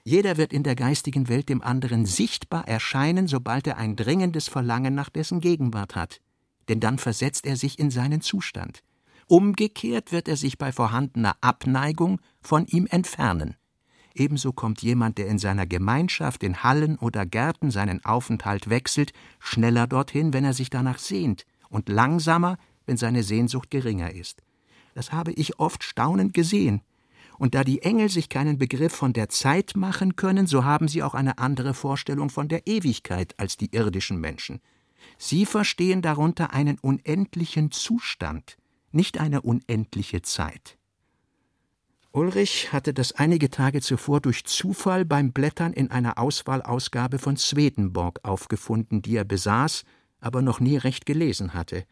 Jeder wird in der geistigen Welt dem anderen sichtbar erscheinen, sobald er ein dringendes Verlangen nach dessen Gegenwart hat, denn dann versetzt er sich in seinen Zustand. Umgekehrt wird er sich bei vorhandener Abneigung von ihm entfernen. Ebenso kommt jemand, der in seiner Gemeinschaft in Hallen oder Gärten seinen Aufenthalt wechselt, schneller dorthin, wenn er sich danach sehnt, und langsamer, wenn seine Sehnsucht geringer ist. Das habe ich oft staunend gesehen. Und da die Engel sich keinen Begriff von der Zeit machen können, so haben sie auch eine andere Vorstellung von der Ewigkeit als die irdischen Menschen. Sie verstehen darunter einen unendlichen Zustand, nicht eine unendliche Zeit. Ulrich hatte das einige Tage zuvor durch Zufall beim Blättern in einer Auswahlausgabe von Swedenborg aufgefunden, die er besaß, aber noch nie recht gelesen hatte,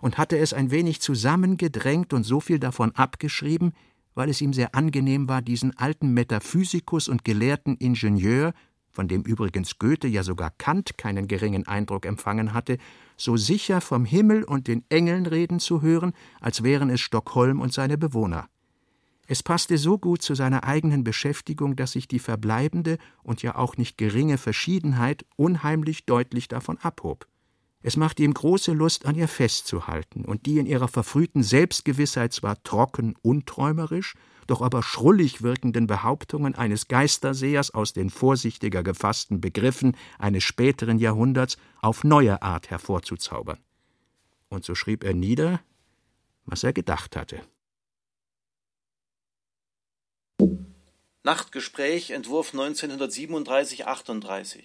und hatte es ein wenig zusammengedrängt und so viel davon abgeschrieben, weil es ihm sehr angenehm war, diesen alten Metaphysikus und gelehrten Ingenieur, von dem übrigens Goethe ja sogar Kant keinen geringen Eindruck empfangen hatte, so sicher vom Himmel und den Engeln reden zu hören, als wären es Stockholm und seine Bewohner. Es passte so gut zu seiner eigenen Beschäftigung, dass sich die verbleibende und ja auch nicht geringe Verschiedenheit unheimlich deutlich davon abhob. Es machte ihm große Lust, an ihr festzuhalten, und die in ihrer verfrühten Selbstgewissheit zwar trocken unträumerisch, doch aber schrullig wirkenden Behauptungen eines Geistersehers aus den vorsichtiger gefassten Begriffen eines späteren Jahrhunderts auf neue Art hervorzuzaubern. Und so schrieb er nieder, was er gedacht hatte. Nachtgespräch, Entwurf 1937-38.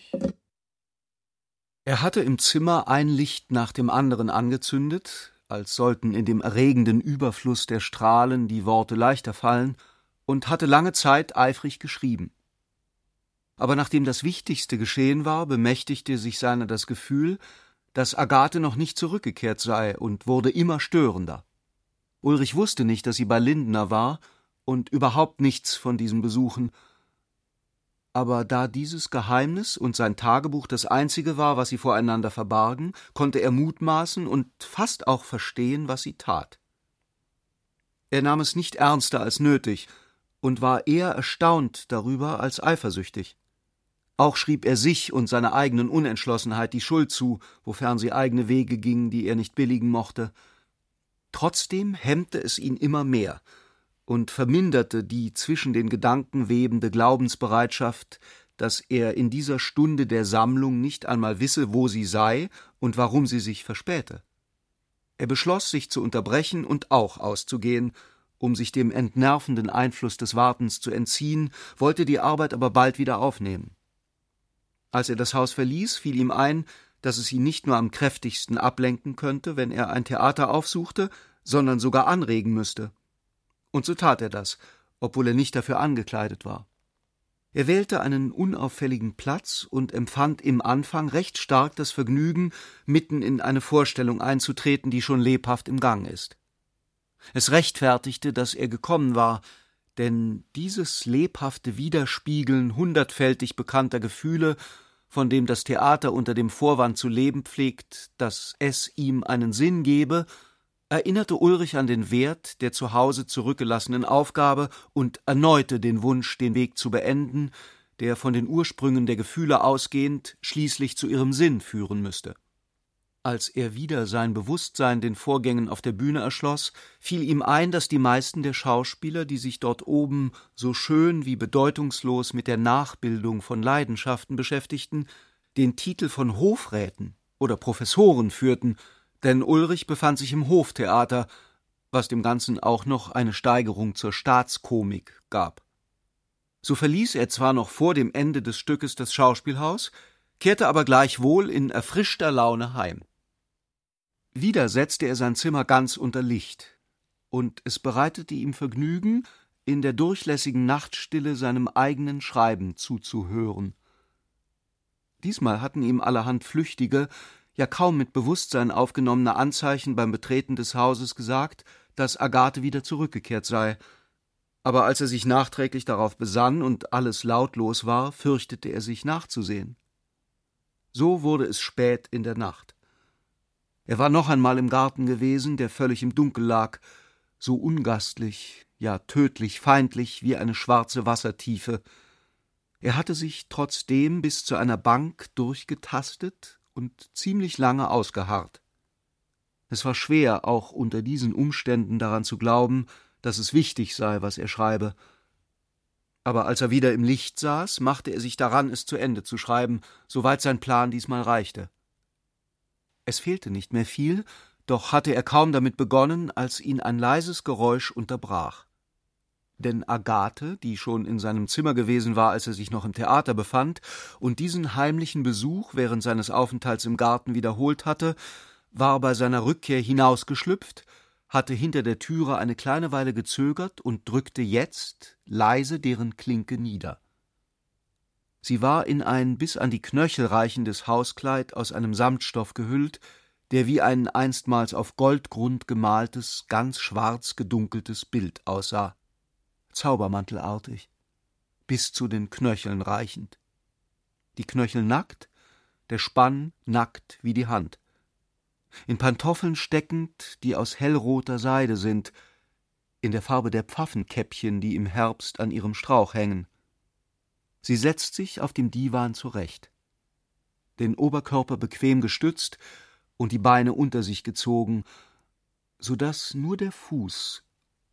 Er hatte im Zimmer ein Licht nach dem anderen angezündet, als sollten in dem erregenden Überfluss der Strahlen die Worte leichter fallen, und hatte lange Zeit eifrig geschrieben. Aber nachdem das Wichtigste geschehen war, bemächtigte sich seiner das Gefühl, dass Agathe noch nicht zurückgekehrt sei und wurde immer störender. Ulrich wusste nicht, dass sie bei Lindner war und überhaupt nichts von diesen Besuchen, aber da dieses Geheimnis und sein Tagebuch das einzige war, was sie voreinander verbargen, konnte er mutmaßen und fast auch verstehen, was sie tat. Er nahm es nicht ernster als nötig und war eher erstaunt darüber als eifersüchtig. Auch schrieb er sich und seiner eigenen Unentschlossenheit die Schuld zu, wofern sie eigene Wege gingen, die er nicht billigen mochte. Trotzdem hemmte es ihn immer mehr, und verminderte die zwischen den Gedanken webende Glaubensbereitschaft, dass er in dieser Stunde der Sammlung nicht einmal wisse, wo sie sei und warum sie sich verspäte. Er beschloss, sich zu unterbrechen und auch auszugehen, um sich dem entnervenden Einfluss des Wartens zu entziehen, wollte die Arbeit aber bald wieder aufnehmen. Als er das Haus verließ, fiel ihm ein, dass es ihn nicht nur am kräftigsten ablenken könnte, wenn er ein Theater aufsuchte, sondern sogar anregen müsste. Und so tat er das, obwohl er nicht dafür angekleidet war. Er wählte einen unauffälligen Platz und empfand im Anfang recht stark das Vergnügen, mitten in eine Vorstellung einzutreten, die schon lebhaft im Gang ist. Es rechtfertigte, dass er gekommen war, denn dieses lebhafte Widerspiegeln hundertfältig bekannter Gefühle, von dem das Theater unter dem Vorwand zu leben pflegt, dass es ihm einen Sinn gebe, erinnerte Ulrich an den Wert der zu Hause zurückgelassenen Aufgabe und erneute den Wunsch, den Weg zu beenden, der von den Ursprüngen der Gefühle ausgehend schließlich zu ihrem Sinn führen müsste. Als er wieder sein Bewusstsein den Vorgängen auf der Bühne erschloss, fiel ihm ein, dass die meisten der Schauspieler, die sich dort oben so schön wie bedeutungslos mit der Nachbildung von Leidenschaften beschäftigten, den Titel von Hofräten oder Professoren führten denn Ulrich befand sich im Hoftheater, was dem Ganzen auch noch eine Steigerung zur Staatskomik gab. So verließ er zwar noch vor dem Ende des Stückes das Schauspielhaus, kehrte aber gleichwohl in erfrischter Laune heim. Wieder setzte er sein Zimmer ganz unter Licht, und es bereitete ihm Vergnügen, in der durchlässigen Nachtstille seinem eigenen Schreiben zuzuhören. Diesmal hatten ihm allerhand flüchtige, ja kaum mit Bewusstsein aufgenommene Anzeichen beim Betreten des Hauses gesagt, dass Agathe wieder zurückgekehrt sei. Aber als er sich nachträglich darauf besann und alles lautlos war, fürchtete er sich nachzusehen. So wurde es spät in der Nacht. Er war noch einmal im Garten gewesen, der völlig im Dunkel lag, so ungastlich, ja tödlich feindlich wie eine schwarze Wassertiefe. Er hatte sich trotzdem bis zu einer Bank durchgetastet und ziemlich lange ausgeharrt. Es war schwer, auch unter diesen Umständen daran zu glauben, dass es wichtig sei, was er schreibe. Aber als er wieder im Licht saß, machte er sich daran, es zu Ende zu schreiben, soweit sein Plan diesmal reichte. Es fehlte nicht mehr viel, doch hatte er kaum damit begonnen, als ihn ein leises Geräusch unterbrach denn Agathe, die schon in seinem Zimmer gewesen war, als er sich noch im Theater befand, und diesen heimlichen Besuch während seines Aufenthalts im Garten wiederholt hatte, war bei seiner Rückkehr hinausgeschlüpft, hatte hinter der Türe eine kleine Weile gezögert und drückte jetzt leise deren Klinke nieder. Sie war in ein bis an die Knöchel reichendes Hauskleid aus einem Samtstoff gehüllt, der wie ein einstmals auf Goldgrund gemaltes, ganz schwarz gedunkeltes Bild aussah zaubermantelartig, bis zu den Knöcheln reichend. Die Knöchel nackt, der Spann nackt wie die Hand. In Pantoffeln steckend, die aus hellroter Seide sind, in der Farbe der Pfaffenkäppchen, die im Herbst an ihrem Strauch hängen. Sie setzt sich auf dem Divan zurecht, den Oberkörper bequem gestützt und die Beine unter sich gezogen, so dass nur der Fuß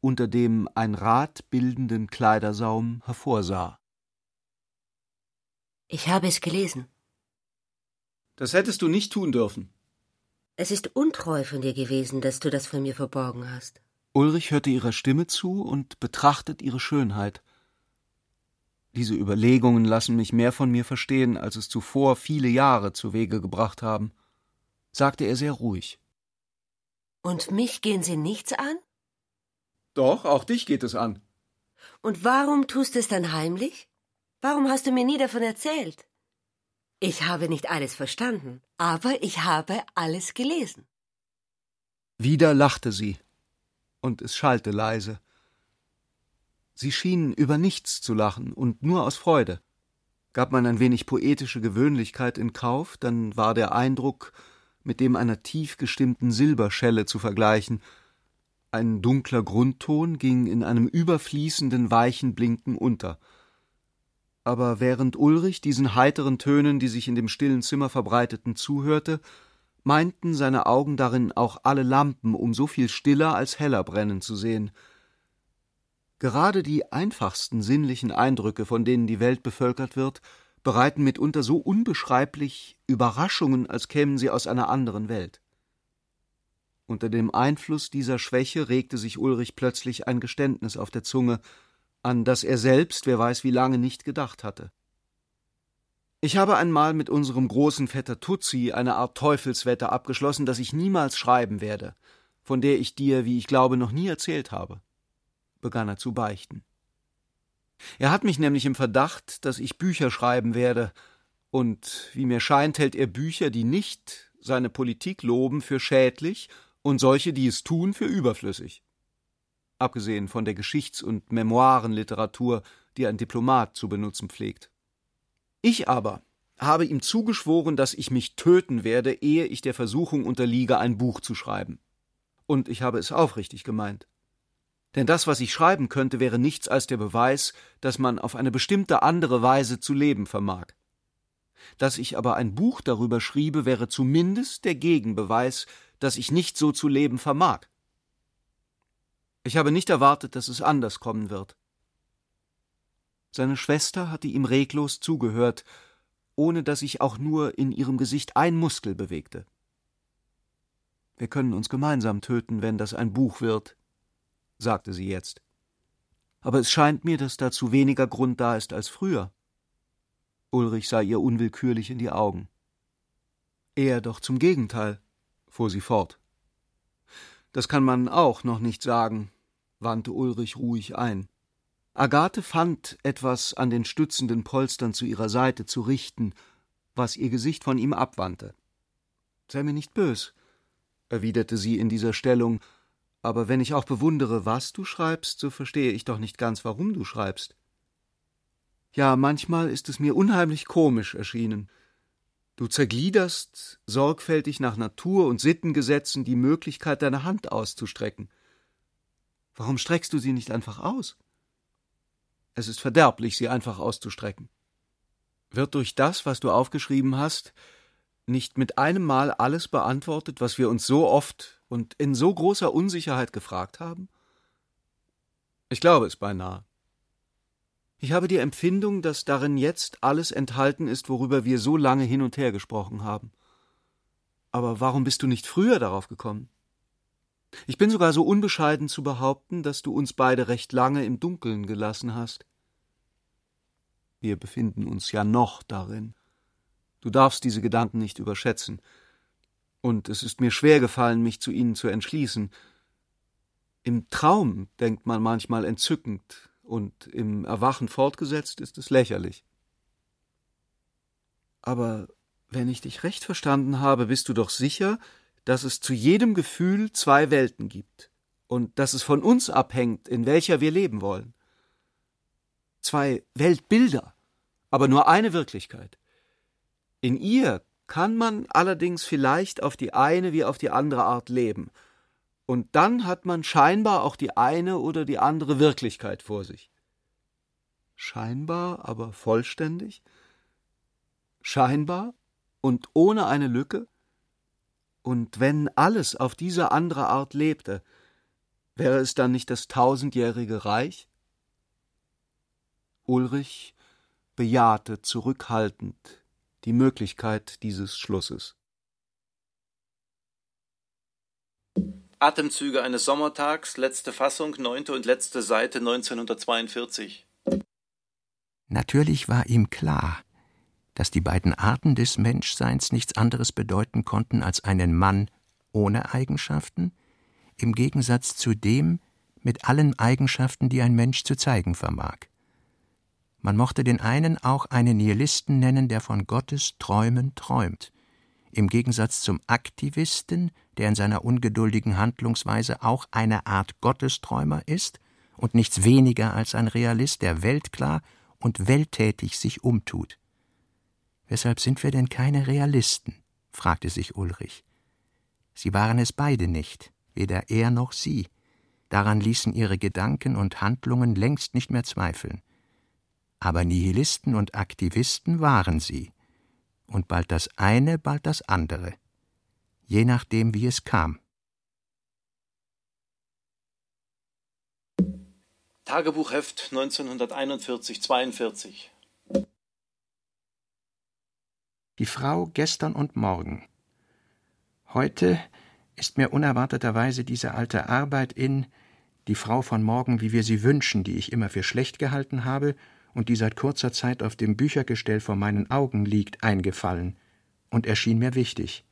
unter dem ein Rad bildenden Kleidersaum hervorsah. Ich habe es gelesen. Das hättest du nicht tun dürfen. Es ist untreu von dir gewesen, dass du das von mir verborgen hast. Ulrich hörte ihrer Stimme zu und betrachtet ihre Schönheit. Diese Überlegungen lassen mich mehr von mir verstehen, als es zuvor viele Jahre zu Wege gebracht haben, sagte er sehr ruhig. Und mich gehen sie nichts an? Doch, auch dich geht es an. Und warum tust du es dann heimlich? Warum hast du mir nie davon erzählt? Ich habe nicht alles verstanden, aber ich habe alles gelesen. Wieder lachte sie, und es schallte leise. Sie schien über nichts zu lachen und nur aus Freude. Gab man ein wenig poetische Gewöhnlichkeit in Kauf, dann war der Eindruck mit dem einer tief gestimmten Silberschelle zu vergleichen. Ein dunkler Grundton ging in einem überfließenden weichen Blinken unter. Aber während Ulrich diesen heiteren Tönen, die sich in dem stillen Zimmer verbreiteten, zuhörte, meinten seine Augen darin auch alle Lampen um so viel stiller als heller brennen zu sehen. Gerade die einfachsten sinnlichen Eindrücke, von denen die Welt bevölkert wird, bereiten mitunter so unbeschreiblich Überraschungen, als kämen sie aus einer anderen Welt. Unter dem Einfluss dieser Schwäche regte sich Ulrich plötzlich ein Geständnis auf der Zunge, an das er selbst, wer weiß wie lange, nicht gedacht hatte. Ich habe einmal mit unserem großen Vetter Tutsi eine Art Teufelswette abgeschlossen, dass ich niemals schreiben werde, von der ich dir, wie ich glaube, noch nie erzählt habe, begann er zu beichten. Er hat mich nämlich im Verdacht, dass ich Bücher schreiben werde, und wie mir scheint, hält er Bücher, die nicht seine Politik loben, für schädlich und solche, die es tun, für überflüssig. Abgesehen von der Geschichts- und Memoirenliteratur, die ein Diplomat zu benutzen pflegt. Ich aber habe ihm zugeschworen, dass ich mich töten werde, ehe ich der Versuchung unterliege, ein Buch zu schreiben. Und ich habe es aufrichtig gemeint. Denn das, was ich schreiben könnte, wäre nichts als der Beweis, dass man auf eine bestimmte andere Weise zu leben vermag. Dass ich aber ein Buch darüber schriebe, wäre zumindest der Gegenbeweis, dass ich nicht so zu leben vermag. Ich habe nicht erwartet, dass es anders kommen wird. Seine Schwester hatte ihm reglos zugehört, ohne dass sich auch nur in ihrem Gesicht ein Muskel bewegte. Wir können uns gemeinsam töten, wenn das ein Buch wird, sagte sie jetzt. Aber es scheint mir, dass dazu weniger Grund da ist als früher. Ulrich sah ihr unwillkürlich in die Augen. Eher doch zum Gegenteil, fuhr sie fort. Das kann man auch noch nicht sagen, wandte Ulrich ruhig ein. Agathe fand, etwas an den stützenden Polstern zu ihrer Seite zu richten, was ihr Gesicht von ihm abwandte. Sei mir nicht bös, erwiderte sie in dieser Stellung, aber wenn ich auch bewundere, was du schreibst, so verstehe ich doch nicht ganz, warum du schreibst. Ja, manchmal ist es mir unheimlich komisch erschienen. Du zergliederst sorgfältig nach Natur und Sittengesetzen die Möglichkeit, deine Hand auszustrecken. Warum streckst du sie nicht einfach aus? Es ist verderblich, sie einfach auszustrecken. Wird durch das, was du aufgeschrieben hast, nicht mit einem Mal alles beantwortet, was wir uns so oft und in so großer Unsicherheit gefragt haben? Ich glaube es beinahe. Ich habe die Empfindung, dass darin jetzt alles enthalten ist, worüber wir so lange hin und her gesprochen haben. Aber warum bist du nicht früher darauf gekommen? Ich bin sogar so unbescheiden zu behaupten, dass du uns beide recht lange im Dunkeln gelassen hast. Wir befinden uns ja noch darin. Du darfst diese Gedanken nicht überschätzen. Und es ist mir schwer gefallen, mich zu ihnen zu entschließen. Im Traum denkt man manchmal entzückend, und im Erwachen fortgesetzt ist es lächerlich. Aber wenn ich dich recht verstanden habe, bist du doch sicher, dass es zu jedem Gefühl zwei Welten gibt und dass es von uns abhängt, in welcher wir leben wollen. Zwei Weltbilder, aber nur eine Wirklichkeit. In ihr kann man allerdings vielleicht auf die eine wie auf die andere Art leben, Und dann hat man scheinbar auch die eine oder die andere Wirklichkeit vor sich. Scheinbar, aber vollständig? Scheinbar und ohne eine Lücke? Und wenn alles auf diese andere Art lebte, wäre es dann nicht das tausendjährige Reich? Ulrich bejahte zurückhaltend die Möglichkeit dieses Schlusses. Atemzüge eines Sommertags, letzte Fassung, neunte und letzte Seite 1942. Natürlich war ihm klar, dass die beiden Arten des Menschseins nichts anderes bedeuten konnten als einen Mann ohne Eigenschaften, im Gegensatz zu dem mit allen Eigenschaften, die ein Mensch zu zeigen vermag. Man mochte den einen auch einen Nihilisten nennen, der von Gottes Träumen träumt, im Gegensatz zum Aktivisten, der in seiner ungeduldigen Handlungsweise auch eine Art Gottesträumer ist und nichts weniger als ein Realist, der weltklar und welttätig sich umtut. Weshalb sind wir denn keine Realisten? fragte sich Ulrich. Sie waren es beide nicht, weder er noch sie. Daran ließen ihre Gedanken und Handlungen längst nicht mehr zweifeln. Aber Nihilisten und Aktivisten waren sie und bald das eine, bald das andere, je nachdem, wie es kam. Tagebuchheft 1941-42 Die Frau gestern und morgen. Heute ist mir unerwarteterweise diese alte Arbeit in die Frau von morgen, wie wir sie wünschen, die ich immer für schlecht gehalten habe und die seit kurzer Zeit auf dem Büchergestell vor meinen Augen liegt, eingefallen und erschien mir wichtig.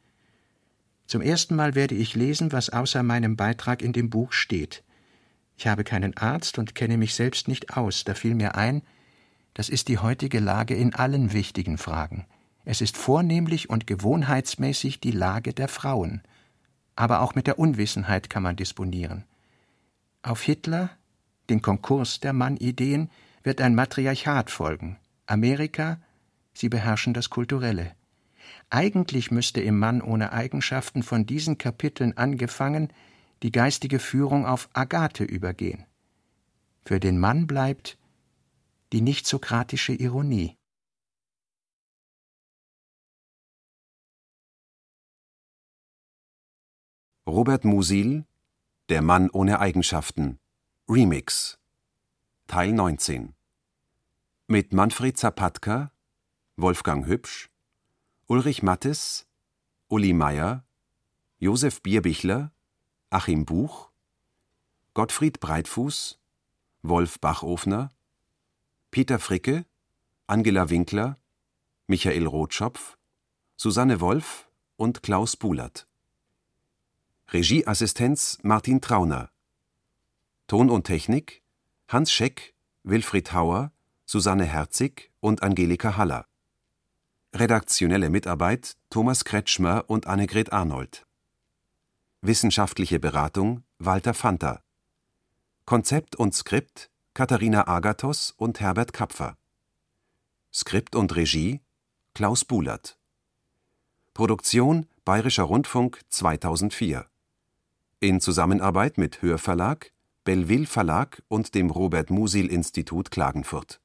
Zum ersten Mal werde ich lesen, was außer meinem Beitrag in dem Buch steht. Ich habe keinen Arzt und kenne mich selbst nicht aus, da fiel mir ein, das ist die heutige Lage in allen wichtigen Fragen. Es ist vornehmlich und gewohnheitsmäßig die Lage der Frauen. Aber auch mit der Unwissenheit kann man disponieren. Auf Hitler, den Konkurs der Mannideen, wird ein Matriarchat folgen. Amerika, sie beherrschen das Kulturelle. Eigentlich müsste im Mann ohne Eigenschaften von diesen Kapiteln angefangen die geistige Führung auf Agathe übergehen. Für den Mann bleibt die nicht-sokratische Ironie. Robert Musil Der Mann ohne Eigenschaften Remix Teil 19 mit Manfred Zapatka, Wolfgang Hübsch, Ulrich Mattes, Uli Meier, Josef Bierbichler, Achim Buch, Gottfried Breitfuß, Wolf Bachofner, Peter Fricke, Angela Winkler, Michael Rotschopf, Susanne Wolf und Klaus Bulert. Regieassistenz Martin Trauner. Ton und Technik Hans Scheck, Wilfried Hauer, Susanne Herzig und Angelika Haller. Redaktionelle Mitarbeit Thomas Kretschmer und Annegret Arnold. Wissenschaftliche Beratung Walter Fanta. Konzept und Skript Katharina Agathos und Herbert Kapfer. Skript und Regie Klaus Bulert. Produktion Bayerischer Rundfunk 2004. In Zusammenarbeit mit Hörverlag, Belleville Verlag und dem Robert Musil Institut Klagenfurt